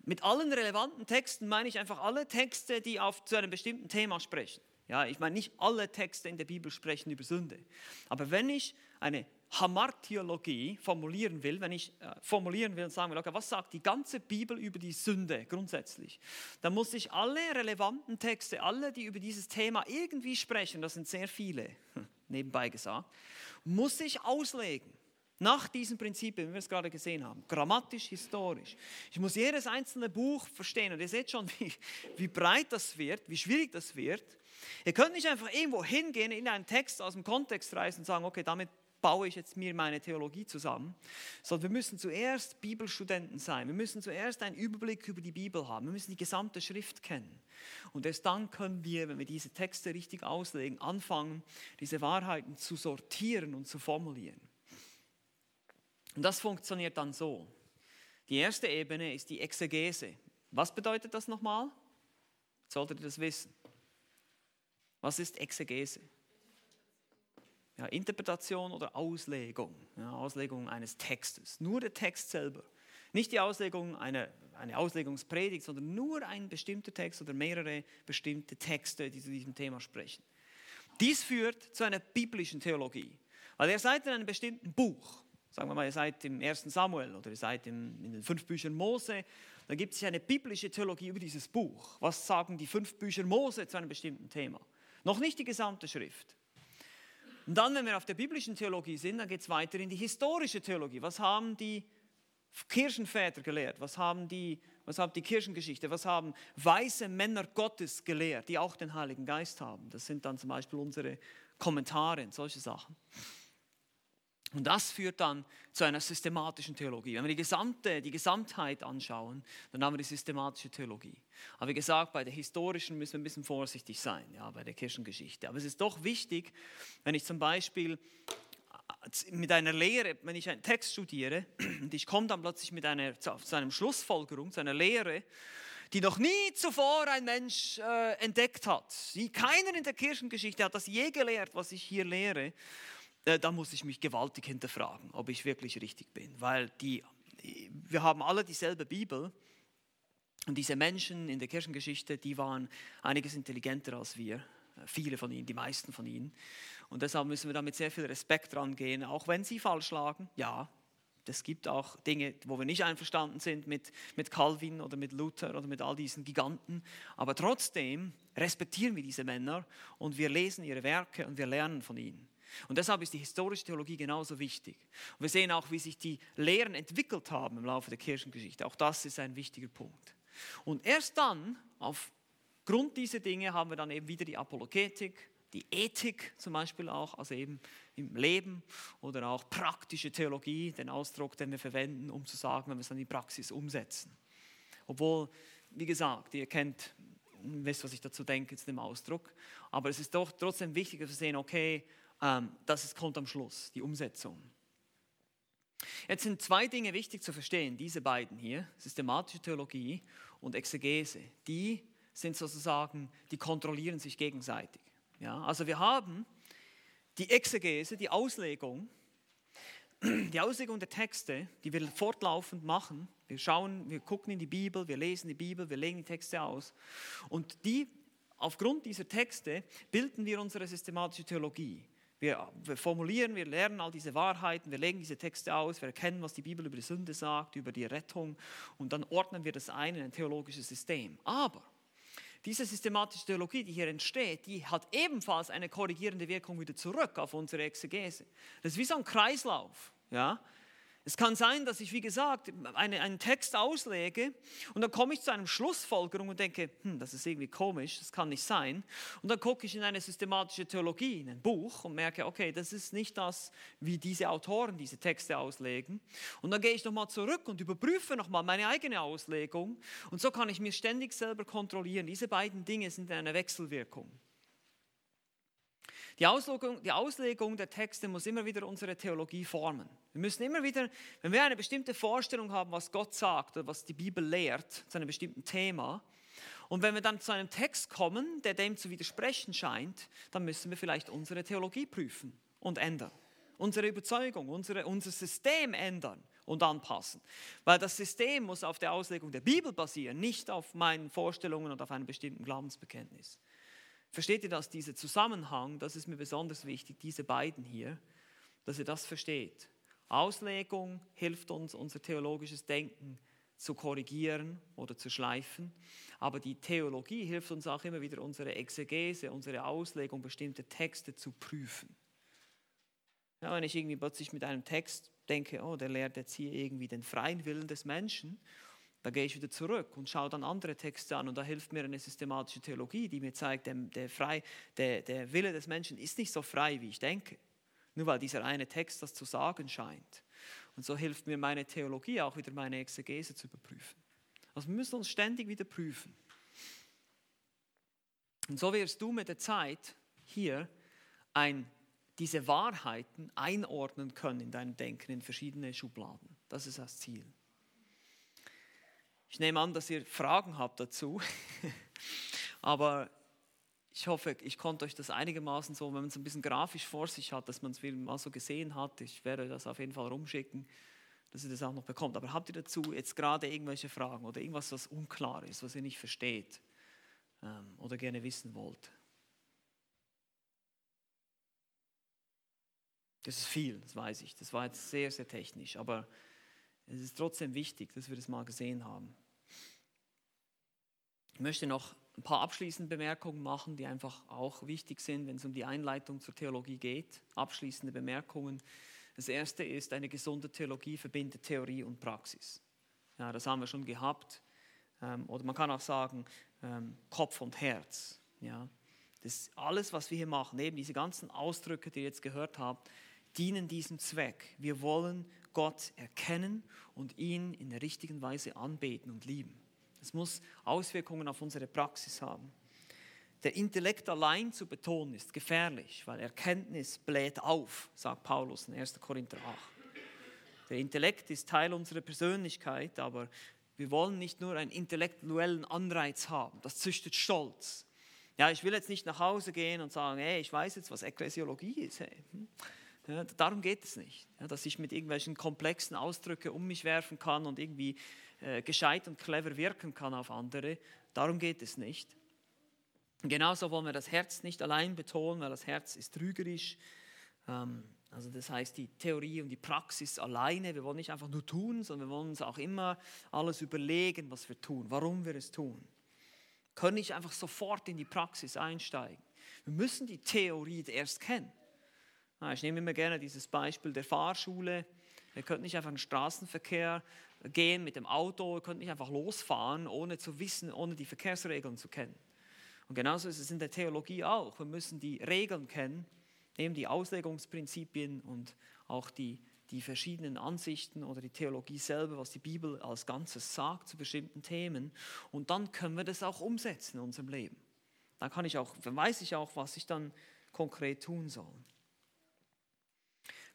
Mit allen relevanten Texten meine ich einfach alle Texte, die auf zu einem bestimmten Thema sprechen. Ja, ich meine nicht alle Texte in der Bibel sprechen über Sünde. Aber wenn ich eine Hamartiologie formulieren will, wenn ich äh, formulieren will und sagen will, okay, was sagt die ganze Bibel über die Sünde grundsätzlich, dann muss ich alle relevanten Texte, alle, die über dieses Thema irgendwie sprechen, das sind sehr viele, nebenbei gesagt, muss ich auslegen. Nach diesen Prinzipien, wie wir es gerade gesehen haben, grammatisch, historisch. Ich muss jedes einzelne Buch verstehen und ihr seht schon, wie, wie breit das wird, wie schwierig das wird. Ihr könnt nicht einfach irgendwo hingehen, in einen Text aus dem Kontext reißen und sagen, okay, damit baue ich jetzt mir meine Theologie zusammen, sondern wir müssen zuerst Bibelstudenten sein. Wir müssen zuerst einen Überblick über die Bibel haben. Wir müssen die gesamte Schrift kennen. Und erst dann können wir, wenn wir diese Texte richtig auslegen, anfangen, diese Wahrheiten zu sortieren und zu formulieren. Und das funktioniert dann so. Die erste Ebene ist die Exegese. Was bedeutet das nochmal? Solltet ihr das wissen? Was ist Exegese? Ja, Interpretation oder Auslegung. Ja, Auslegung eines Textes. Nur der Text selber. Nicht die Auslegung einer eine Auslegungspredigt, sondern nur ein bestimmter Text oder mehrere bestimmte Texte, die zu diesem Thema sprechen. Dies führt zu einer biblischen Theologie. Weil ihr seid in einem bestimmten Buch, sagen wir mal, ihr seid im 1. Samuel oder ihr seid in den fünf Büchern Mose, da gibt es eine biblische Theologie über dieses Buch. Was sagen die fünf Bücher Mose zu einem bestimmten Thema? Noch nicht die gesamte Schrift. Und dann, wenn wir auf der biblischen Theologie sind, dann geht es weiter in die historische Theologie. Was haben die Kirchenväter gelehrt? Was haben die, was haben die Kirchengeschichte? Was haben weise Männer Gottes gelehrt, die auch den Heiligen Geist haben? Das sind dann zum Beispiel unsere Kommentare und solche Sachen. Und das führt dann zu einer systematischen Theologie. Wenn wir die gesamte, die Gesamtheit anschauen, dann haben wir die systematische Theologie. Aber wie gesagt, bei der historischen müssen wir ein bisschen vorsichtig sein, ja, bei der Kirchengeschichte. Aber es ist doch wichtig, wenn ich zum Beispiel mit einer Lehre, wenn ich einen Text studiere und ich komme dann plötzlich mit einer, zu einer Schlussfolgerung, zu einer Lehre, die noch nie zuvor ein Mensch äh, entdeckt hat. keiner in der Kirchengeschichte hat das je gelehrt, was ich hier lehre. Äh, da muss ich mich gewaltig hinterfragen, ob ich wirklich richtig bin. Weil die, wir haben alle dieselbe Bibel und diese Menschen in der Kirchengeschichte, die waren einiges intelligenter als wir. Viele von ihnen, die meisten von ihnen. Und deshalb müssen wir da mit sehr viel Respekt rangehen, auch wenn sie falsch lagen. Ja, es gibt auch Dinge, wo wir nicht einverstanden sind mit, mit Calvin oder mit Luther oder mit all diesen Giganten. Aber trotzdem respektieren wir diese Männer und wir lesen ihre Werke und wir lernen von ihnen. Und deshalb ist die historische Theologie genauso wichtig. Und wir sehen auch, wie sich die Lehren entwickelt haben im Laufe der Kirchengeschichte. Auch das ist ein wichtiger Punkt. Und erst dann, aufgrund dieser Dinge, haben wir dann eben wieder die Apologetik, die Ethik zum Beispiel auch, also eben im Leben oder auch praktische Theologie, den Ausdruck, den wir verwenden, um zu sagen, wenn wir es dann in die Praxis umsetzen. Obwohl, wie gesagt, ihr kennt, wisst, was ich dazu denke, zu dem Ausdruck, aber es ist doch trotzdem wichtig, dass wir sehen, okay, ähm, das kommt am Schluss, die Umsetzung. Jetzt sind zwei Dinge wichtig zu verstehen, diese beiden hier, systematische Theologie und Exegese, die sind sozusagen, die kontrollieren sich gegenseitig. Ja, also wir haben Die Exegese, die Auslegung, die Auslegung der Texte, die wir fortlaufend machen, wir schauen, wir gucken in die Bibel, wir lesen die Bibel, wir legen die Texte aus. Und die, aufgrund dieser Texte bilden wir unsere systematische Theologie. Wir, wir, formulieren, wir lernen all diese Wahrheiten, wir legen diese Texte aus, wir erkennen, was die Bibel über die Sünde sagt, über die Rettung und dann ordnen wir das ein in ein theologisches System. Aber diese systematische Theologie, die hier entsteht, die hat ebenfalls eine korrigierende Wirkung wieder zurück auf unsere Exegese. Das ist wie so ein Kreislauf. Ja? Es kann sein, dass ich, wie gesagt, eine, einen Text auslege und dann komme ich zu einer Schlussfolgerung und denke, hm, das ist irgendwie komisch, das kann nicht sein. Und dann gucke ich in eine systematische Theologie, in ein Buch und merke, okay, das ist nicht das, wie diese Autoren diese Texte auslegen. Und dann gehe ich nochmal zurück und überprüfe nochmal meine eigene Auslegung. Und so kann ich mir ständig selber kontrollieren. Diese beiden Dinge sind in einer Wechselwirkung. Die Auslegung, die Auslegung der Texte muss immer wieder unsere Theologie formen. Wir müssen immer wieder, wenn wir eine bestimmte Vorstellung haben, was Gott sagt oder was die Bibel lehrt zu einem bestimmten Thema, und wenn wir dann zu einem Text kommen, der dem zu widersprechen scheint, dann müssen wir vielleicht unsere Theologie prüfen und ändern. Unsere Überzeugung, unsere, unser System ändern und anpassen. Weil das System muss auf der Auslegung der Bibel basieren, nicht auf meinen Vorstellungen und auf einem bestimmten Glaubensbekenntnis. Versteht ihr das, dieser Zusammenhang, das ist mir besonders wichtig, diese beiden hier, dass ihr das versteht. Auslegung hilft uns, unser theologisches Denken zu korrigieren oder zu schleifen, aber die Theologie hilft uns auch immer wieder, unsere Exegese, unsere Auslegung bestimmter Texte zu prüfen. Ja, wenn ich irgendwie plötzlich mit einem Text denke, oh, der lehrt jetzt hier irgendwie den freien Willen des Menschen da gehe ich wieder zurück und schaue dann andere Texte an und da hilft mir eine systematische Theologie, die mir zeigt, der, der, frei, der, der Wille des Menschen ist nicht so frei, wie ich denke. Nur weil dieser eine Text das zu sagen scheint. Und so hilft mir meine Theologie auch wieder meine Exegese zu überprüfen. Also wir müssen uns ständig wieder prüfen. Und so wirst du mit der Zeit hier ein, diese Wahrheiten einordnen können in deinem Denken in verschiedene Schubladen. Das ist das Ziel. Ich nehme an, dass ihr Fragen habt dazu. Aber ich hoffe, ich konnte euch das einigermaßen so, wenn man es ein bisschen grafisch vor sich hat, dass man es mal so gesehen hat. Ich werde das auf jeden Fall rumschicken, dass ihr das auch noch bekommt. Aber habt ihr dazu jetzt gerade irgendwelche Fragen oder irgendwas, was unklar ist, was ihr nicht versteht ähm, oder gerne wissen wollt? Das ist viel, das weiß ich. Das war jetzt sehr, sehr technisch, aber es ist trotzdem wichtig, dass wir das mal gesehen haben. Ich möchte noch ein paar abschließende Bemerkungen machen, die einfach auch wichtig sind, wenn es um die Einleitung zur Theologie geht. Abschließende Bemerkungen. Das erste ist, eine gesunde Theologie verbindet Theorie und Praxis. Ja, das haben wir schon gehabt. Ähm, oder man kann auch sagen, ähm, Kopf und Herz. Ja, das alles, was wir hier machen, eben diese ganzen Ausdrücke, die ihr jetzt gehört habt, dienen diesem Zweck. Wir wollen Gott erkennen und ihn in der richtigen Weise anbeten und lieben. Es muss Auswirkungen auf unsere Praxis haben. Der Intellekt allein zu betonen ist gefährlich, weil Erkenntnis bläht auf, sagt Paulus in 1. Korinther 8. Der Intellekt ist Teil unserer Persönlichkeit, aber wir wollen nicht nur einen intellektuellen Anreiz haben. Das züchtet Stolz. Ja, ich will jetzt nicht nach Hause gehen und sagen, hey, ich weiß jetzt, was Ekklesiologie ist. Hey. Ja, darum geht es nicht, ja, dass ich mit irgendwelchen komplexen Ausdrücken um mich werfen kann und irgendwie äh, gescheit und clever wirken kann auf andere. Darum geht es nicht. Genauso wollen wir das Herz nicht allein betonen, weil das Herz ist trügerisch. Ähm, also das heißt die Theorie und die Praxis alleine. Wir wollen nicht einfach nur tun, sondern wir wollen uns auch immer alles überlegen, was wir tun, warum wir es tun. Können nicht einfach sofort in die Praxis einsteigen. Wir müssen die Theorie erst kennen. Ah, ich nehme immer gerne dieses Beispiel der Fahrschule. Ihr könnt nicht einfach in den Straßenverkehr gehen mit dem Auto, ihr könnt nicht einfach losfahren, ohne zu wissen, ohne die Verkehrsregeln zu kennen. Und genauso ist es in der Theologie auch. Wir müssen die Regeln kennen, eben die Auslegungsprinzipien und auch die, die verschiedenen Ansichten oder die Theologie selber, was die Bibel als Ganzes sagt zu bestimmten Themen. Und dann können wir das auch umsetzen in unserem Leben. Dann kann ich auch, dann weiß ich auch, was ich dann konkret tun soll.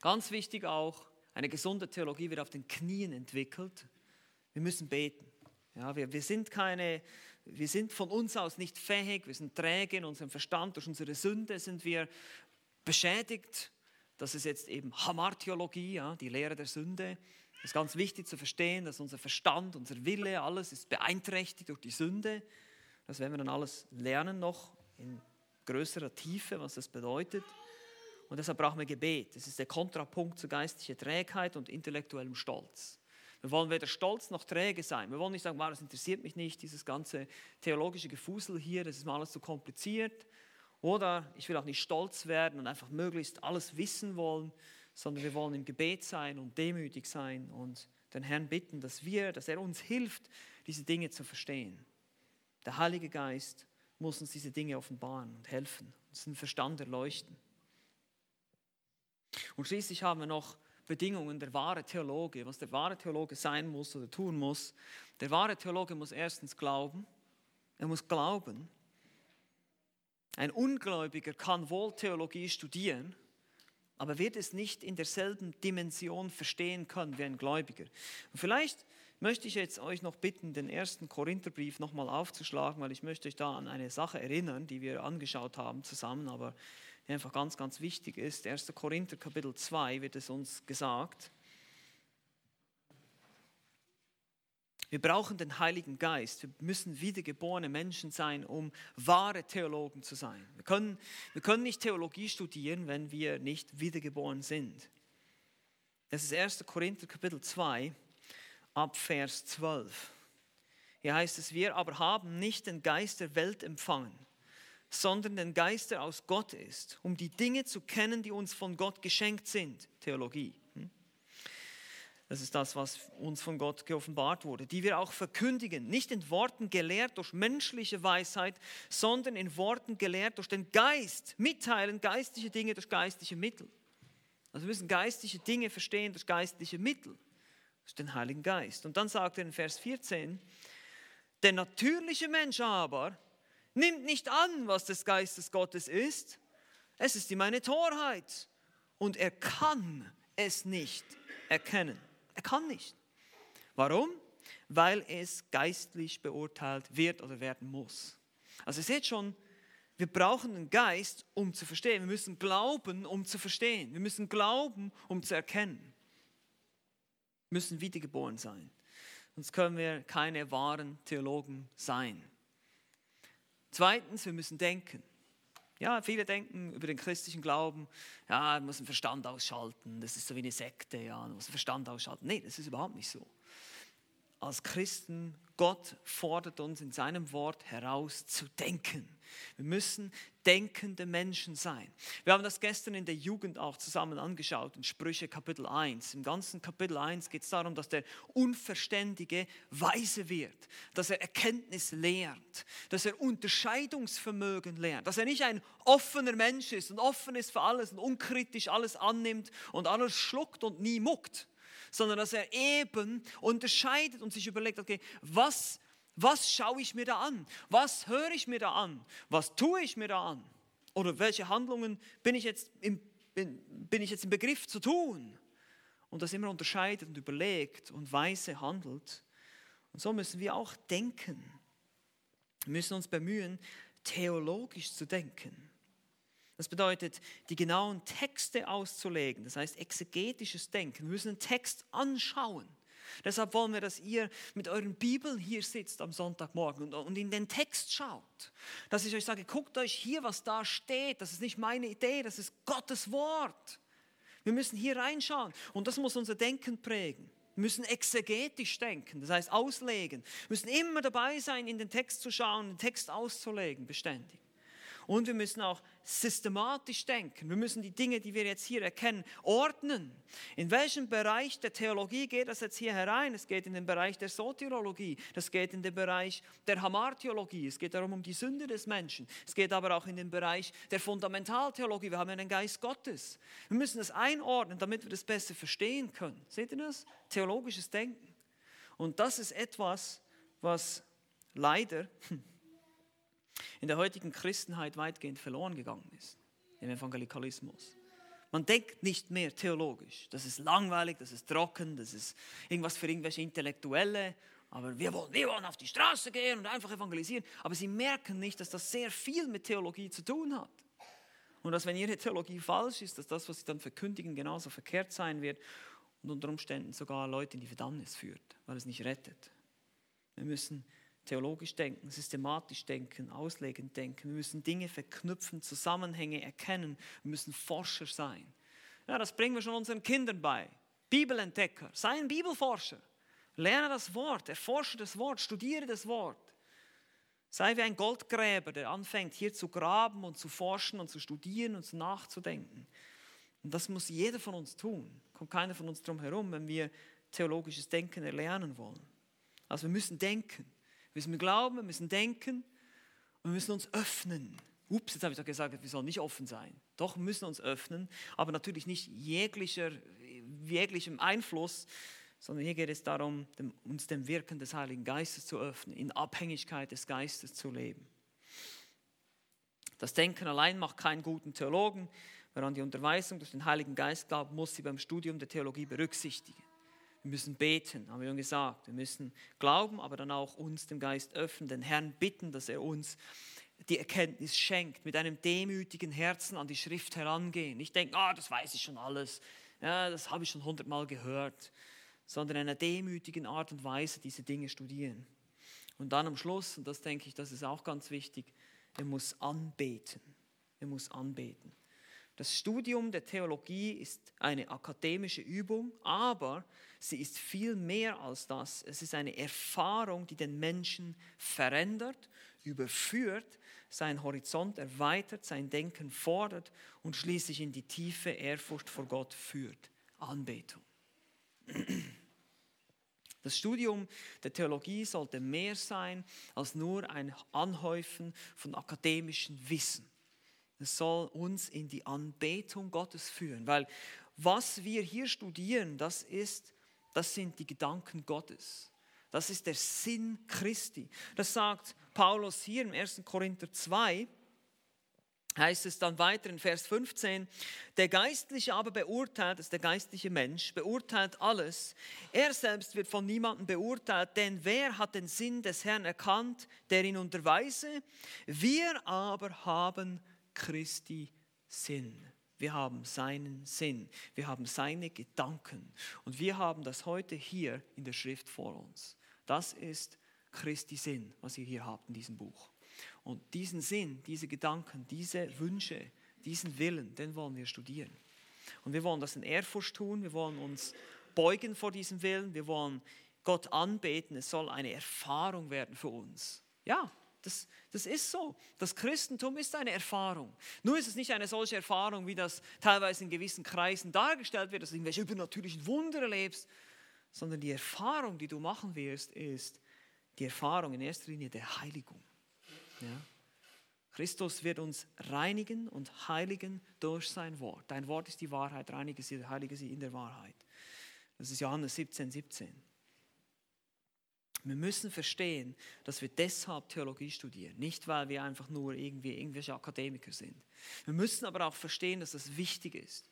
Ganz wichtig auch, eine gesunde Theologie wird auf den Knien entwickelt. Wir müssen beten. Ja, wir, wir, sind keine, wir sind von uns aus nicht fähig, wir sind träge in unserem Verstand, durch unsere Sünde sind wir beschädigt. Das ist jetzt eben Hamartheologie, ja, die Lehre der Sünde. Es ist ganz wichtig zu verstehen, dass unser Verstand, unser Wille, alles ist beeinträchtigt durch die Sünde. Das werden wir dann alles lernen noch in größerer Tiefe, was das bedeutet. Und deshalb brauchen wir Gebet. Das ist der Kontrapunkt zu geistlicher Trägheit und intellektuellem Stolz. Wir wollen weder stolz noch träge sein. Wir wollen nicht sagen, das interessiert mich nicht, dieses ganze theologische Gefusel hier, das ist mir alles zu kompliziert. Oder ich will auch nicht stolz werden und einfach möglichst alles wissen wollen, sondern wir wollen im Gebet sein und demütig sein und den Herrn bitten, dass wir, dass er uns hilft, diese Dinge zu verstehen. Der Heilige Geist muss uns diese Dinge offenbaren und helfen, uns den Verstand erleuchten. Und schließlich haben wir noch Bedingungen der wahre Theologe, was der wahre Theologe sein muss oder tun muss. Der wahre Theologe muss erstens glauben. Er muss glauben. Ein Ungläubiger kann wohl Theologie studieren, aber wird es nicht in derselben Dimension verstehen können wie ein Gläubiger. Und vielleicht möchte ich jetzt euch noch bitten, den ersten Korintherbrief nochmal aufzuschlagen, weil ich möchte euch da an eine Sache erinnern, die wir angeschaut haben zusammen, aber die einfach ganz, ganz wichtig ist. 1. Korinther Kapitel 2 wird es uns gesagt. Wir brauchen den Heiligen Geist. Wir müssen wiedergeborene Menschen sein, um wahre Theologen zu sein. Wir können, wir können nicht Theologie studieren, wenn wir nicht wiedergeboren sind. Das ist 1. Korinther Kapitel 2 ab Vers 12. Hier heißt es, wir aber haben nicht den Geist der Welt empfangen, sondern den Geist, der aus Gott ist, um die Dinge zu kennen, die uns von Gott geschenkt sind. Theologie. Hm? Das ist das, was uns von Gott geoffenbart wurde, die wir auch verkündigen, nicht in Worten gelehrt durch menschliche Weisheit, sondern in Worten gelehrt durch den Geist, mitteilen geistliche Dinge durch geistliche Mittel. Also wir müssen geistliche Dinge verstehen durch geistliche Mittel, durch den Heiligen Geist. Und dann sagt er in Vers 14, der natürliche Mensch aber nimmt nicht an, was des Geistes Gottes ist. Es ist ihm eine Torheit. Und er kann es nicht erkennen. Er kann nicht. Warum? Weil es geistlich beurteilt wird oder werden muss. Also ihr seht schon, wir brauchen einen Geist, um zu verstehen. Wir müssen glauben, um zu verstehen. Wir müssen glauben, um zu erkennen. Wir müssen wiedergeboren sein. Sonst können wir keine wahren Theologen sein. Zweitens, wir müssen denken. Ja, viele denken über den christlichen Glauben, ja, man muss den Verstand ausschalten, das ist so wie eine Sekte, ja, man muss den Verstand ausschalten. Nee, das ist überhaupt nicht so als Christen, Gott fordert uns in seinem Wort heraus zu denken. Wir müssen denkende Menschen sein. Wir haben das gestern in der Jugend auch zusammen angeschaut, in Sprüche Kapitel 1. Im ganzen Kapitel 1 geht es darum, dass der Unverständige weise wird, dass er Erkenntnis lernt, dass er Unterscheidungsvermögen lernt, dass er nicht ein offener Mensch ist und offen ist für alles und unkritisch alles annimmt und alles schluckt und nie muckt sondern dass er eben unterscheidet und sich überlegt, okay, was, was schaue ich mir da an? Was höre ich mir da an? Was tue ich mir da an? Oder welche Handlungen bin ich jetzt im, bin, bin ich jetzt im Begriff zu tun? Und das immer unterscheidet und überlegt und weise handelt. Und so müssen wir auch denken. Wir müssen uns bemühen, theologisch zu denken. Das bedeutet, die genauen Texte auszulegen, das heißt exegetisches Denken. Wir müssen den Text anschauen. Deshalb wollen wir, dass ihr mit euren Bibeln hier sitzt am Sonntagmorgen und in den Text schaut. Dass ich euch sage, guckt euch hier, was da steht. Das ist nicht meine Idee, das ist Gottes Wort. Wir müssen hier reinschauen und das muss unser Denken prägen. Wir müssen exegetisch denken, das heißt auslegen. Wir müssen immer dabei sein, in den Text zu schauen, den Text auszulegen, beständig. Und wir müssen auch systematisch denken. Wir müssen die Dinge, die wir jetzt hier erkennen, ordnen. In welchem Bereich der Theologie geht das jetzt hier herein? Es geht in den Bereich der Soteriologie, das geht in den Bereich der Hamartheologie, es geht darum um die Sünde des Menschen, es geht aber auch in den Bereich der Fundamentaltheologie. Wir haben ja den Geist Gottes. Wir müssen das einordnen, damit wir das besser verstehen können. Seht ihr das? Theologisches Denken. Und das ist etwas, was leider in der heutigen Christenheit weitgehend verloren gegangen ist, im Evangelikalismus. Man denkt nicht mehr theologisch. Das ist langweilig, das ist trocken, das ist irgendwas für irgendwelche Intellektuelle. Aber wir wollen, wir wollen auf die Straße gehen und einfach evangelisieren. Aber sie merken nicht, dass das sehr viel mit Theologie zu tun hat. Und dass wenn ihre Theologie falsch ist, dass das, was sie dann verkündigen, genauso verkehrt sein wird und unter Umständen sogar Leute in die Verdammnis führt, weil es nicht rettet. Wir müssen theologisch denken, systematisch denken, auslegend denken. Wir müssen Dinge verknüpfen, Zusammenhänge erkennen. Wir müssen Forscher sein. Ja, das bringen wir schon unseren Kindern bei. Bibelentdecker, sei ein Bibelforscher. Lerne das Wort, erforsche das Wort, studiere das Wort. Sei wie ein Goldgräber, der anfängt hier zu graben und zu forschen und zu studieren und nachzudenken. Und das muss jeder von uns tun. Kommt keiner von uns drum herum, wenn wir theologisches Denken erlernen wollen. Also wir müssen denken. Wir müssen glauben, wir müssen denken und wir müssen uns öffnen. Ups, jetzt habe ich doch gesagt, wir sollen nicht offen sein. Doch, wir müssen uns öffnen, aber natürlich nicht jeglicher, jeglichem Einfluss, sondern hier geht es darum, uns dem Wirken des Heiligen Geistes zu öffnen, in Abhängigkeit des Geistes zu leben. Das Denken allein macht keinen guten Theologen. Wer an die Unterweisung durch den Heiligen Geist glaubt, muss sie beim Studium der Theologie berücksichtigen. Wir müssen beten, haben wir schon gesagt. Wir müssen glauben, aber dann auch uns dem Geist öffnen, den Herrn bitten, dass er uns die Erkenntnis schenkt, mit einem demütigen Herzen an die Schrift herangehen. Nicht denken, ah, das weiß ich schon alles, ja, das habe ich schon hundertmal gehört, sondern in einer demütigen Art und Weise diese Dinge studieren. Und dann am Schluss, und das denke ich, das ist auch ganz wichtig, er muss anbeten. Er muss anbeten. Das Studium der Theologie ist eine akademische Übung, aber sie ist viel mehr als das. Es ist eine Erfahrung, die den Menschen verändert, überführt, seinen Horizont erweitert, sein Denken fordert und schließlich in die tiefe Ehrfurcht vor Gott führt. Anbetung. Das Studium der Theologie sollte mehr sein als nur ein Anhäufen von akademischem Wissen. Es soll uns in die Anbetung Gottes führen, weil was wir hier studieren, das ist, das sind die Gedanken Gottes. Das ist der Sinn Christi. Das sagt Paulus hier im 1. Korinther 2, heißt es dann weiter in Vers 15, der Geistliche aber beurteilt, das ist der geistliche Mensch, beurteilt alles. Er selbst wird von niemandem beurteilt, denn wer hat den Sinn des Herrn erkannt, der ihn unterweise? Wir aber haben Christi Sinn. Wir haben seinen Sinn, wir haben seine Gedanken und wir haben das heute hier in der Schrift vor uns. Das ist Christi Sinn, was ihr hier habt in diesem Buch. Und diesen Sinn, diese Gedanken, diese Wünsche, diesen Willen, den wollen wir studieren. Und wir wollen das in Ehrfurcht tun, wir wollen uns beugen vor diesem Willen, wir wollen Gott anbeten, es soll eine Erfahrung werden für uns. Ja, das, das ist so. Das Christentum ist eine Erfahrung. Nur ist es nicht eine solche Erfahrung, wie das teilweise in gewissen Kreisen dargestellt wird, dass du irgendwelche übernatürlichen Wunder erlebst, sondern die Erfahrung, die du machen wirst, ist die Erfahrung in erster Linie der Heiligung. Ja? Christus wird uns reinigen und heiligen durch sein Wort. Dein Wort ist die Wahrheit, reinige sie, heilige sie in der Wahrheit. Das ist Johannes 17, 17. Wir müssen verstehen, dass wir deshalb Theologie studieren, nicht weil wir einfach nur irgendwie irgendwelche Akademiker sind. Wir müssen aber auch verstehen, dass das wichtig ist,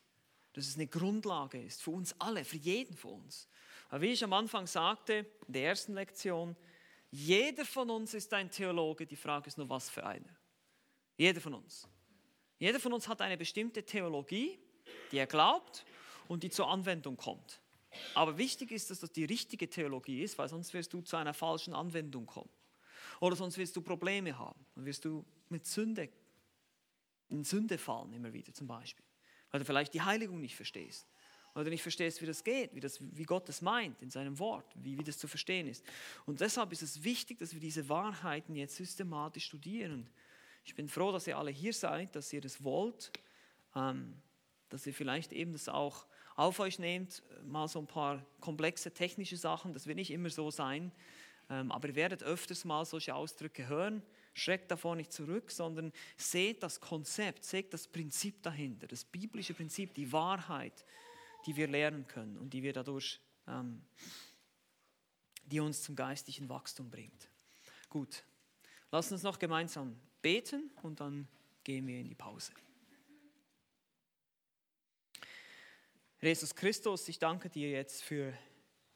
dass es eine Grundlage ist für uns alle, für jeden von uns. Aber wie ich am Anfang sagte, in der ersten Lektion, jeder von uns ist ein Theologe, die Frage ist nur, was für einer. Jeder von uns. Jeder von uns hat eine bestimmte Theologie, die er glaubt und die zur Anwendung kommt. Aber wichtig ist, dass das die richtige Theologie ist, weil sonst wirst du zu einer falschen Anwendung kommen. Oder sonst wirst du Probleme haben. Dann wirst du mit Sünde, in Sünde fallen immer wieder zum Beispiel. Weil du vielleicht die Heiligung nicht verstehst. Weil du nicht verstehst, wie das geht, wie, das, wie Gott das meint in seinem Wort, wie, wie das zu verstehen ist. Und deshalb ist es wichtig, dass wir diese Wahrheiten jetzt systematisch studieren. Ich bin froh, dass ihr alle hier seid, dass ihr das wollt, ähm, dass ihr vielleicht eben das auch auf euch nehmt, mal so ein paar komplexe technische Sachen, das wird nicht immer so sein, ähm, aber ihr werdet öfters mal solche Ausdrücke hören. Schreckt davor nicht zurück, sondern seht das Konzept, seht das Prinzip dahinter, das biblische Prinzip, die Wahrheit, die wir lernen können und die wir dadurch, ähm, die uns zum geistlichen Wachstum bringt. Gut, lasst uns noch gemeinsam beten und dann gehen wir in die Pause. Jesus Christus, ich danke dir jetzt für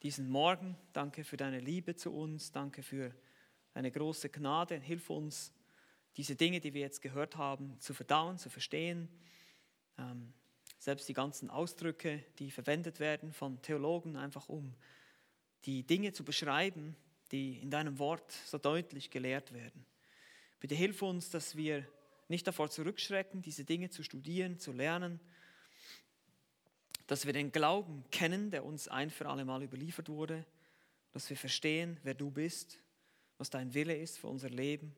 diesen Morgen. Danke für deine Liebe zu uns. Danke für deine große Gnade. Hilf uns, diese Dinge, die wir jetzt gehört haben, zu verdauen, zu verstehen. Ähm, selbst die ganzen Ausdrücke, die verwendet werden von Theologen, einfach um die Dinge zu beschreiben, die in deinem Wort so deutlich gelehrt werden. Bitte hilf uns, dass wir nicht davor zurückschrecken, diese Dinge zu studieren, zu lernen, dass wir den Glauben kennen, der uns ein für alle Mal überliefert wurde, dass wir verstehen, wer du bist, was dein Wille ist für unser Leben,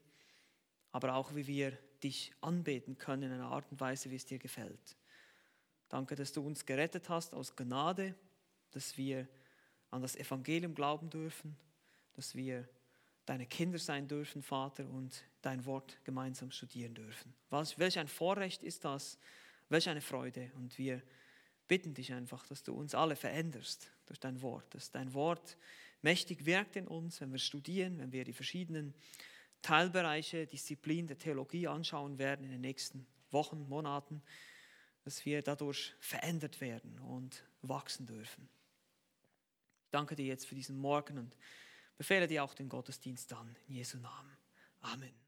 aber auch wie wir dich anbeten können in einer Art und Weise, wie es dir gefällt. Danke, dass du uns gerettet hast aus Gnade, dass wir an das Evangelium glauben dürfen, dass wir deine Kinder sein dürfen, Vater, und dein Wort gemeinsam studieren dürfen. Was, welch ein Vorrecht ist das, welch eine Freude. Und wir bitten dich einfach, dass du uns alle veränderst durch dein Wort, dass dein Wort mächtig wirkt in uns, wenn wir studieren, wenn wir die verschiedenen Teilbereiche, Disziplinen der Theologie anschauen werden in den nächsten Wochen, Monaten, dass wir dadurch verändert werden und wachsen dürfen. Ich danke dir jetzt für diesen Morgen und befehle dir auch den Gottesdienst an. In Jesu Namen. Amen.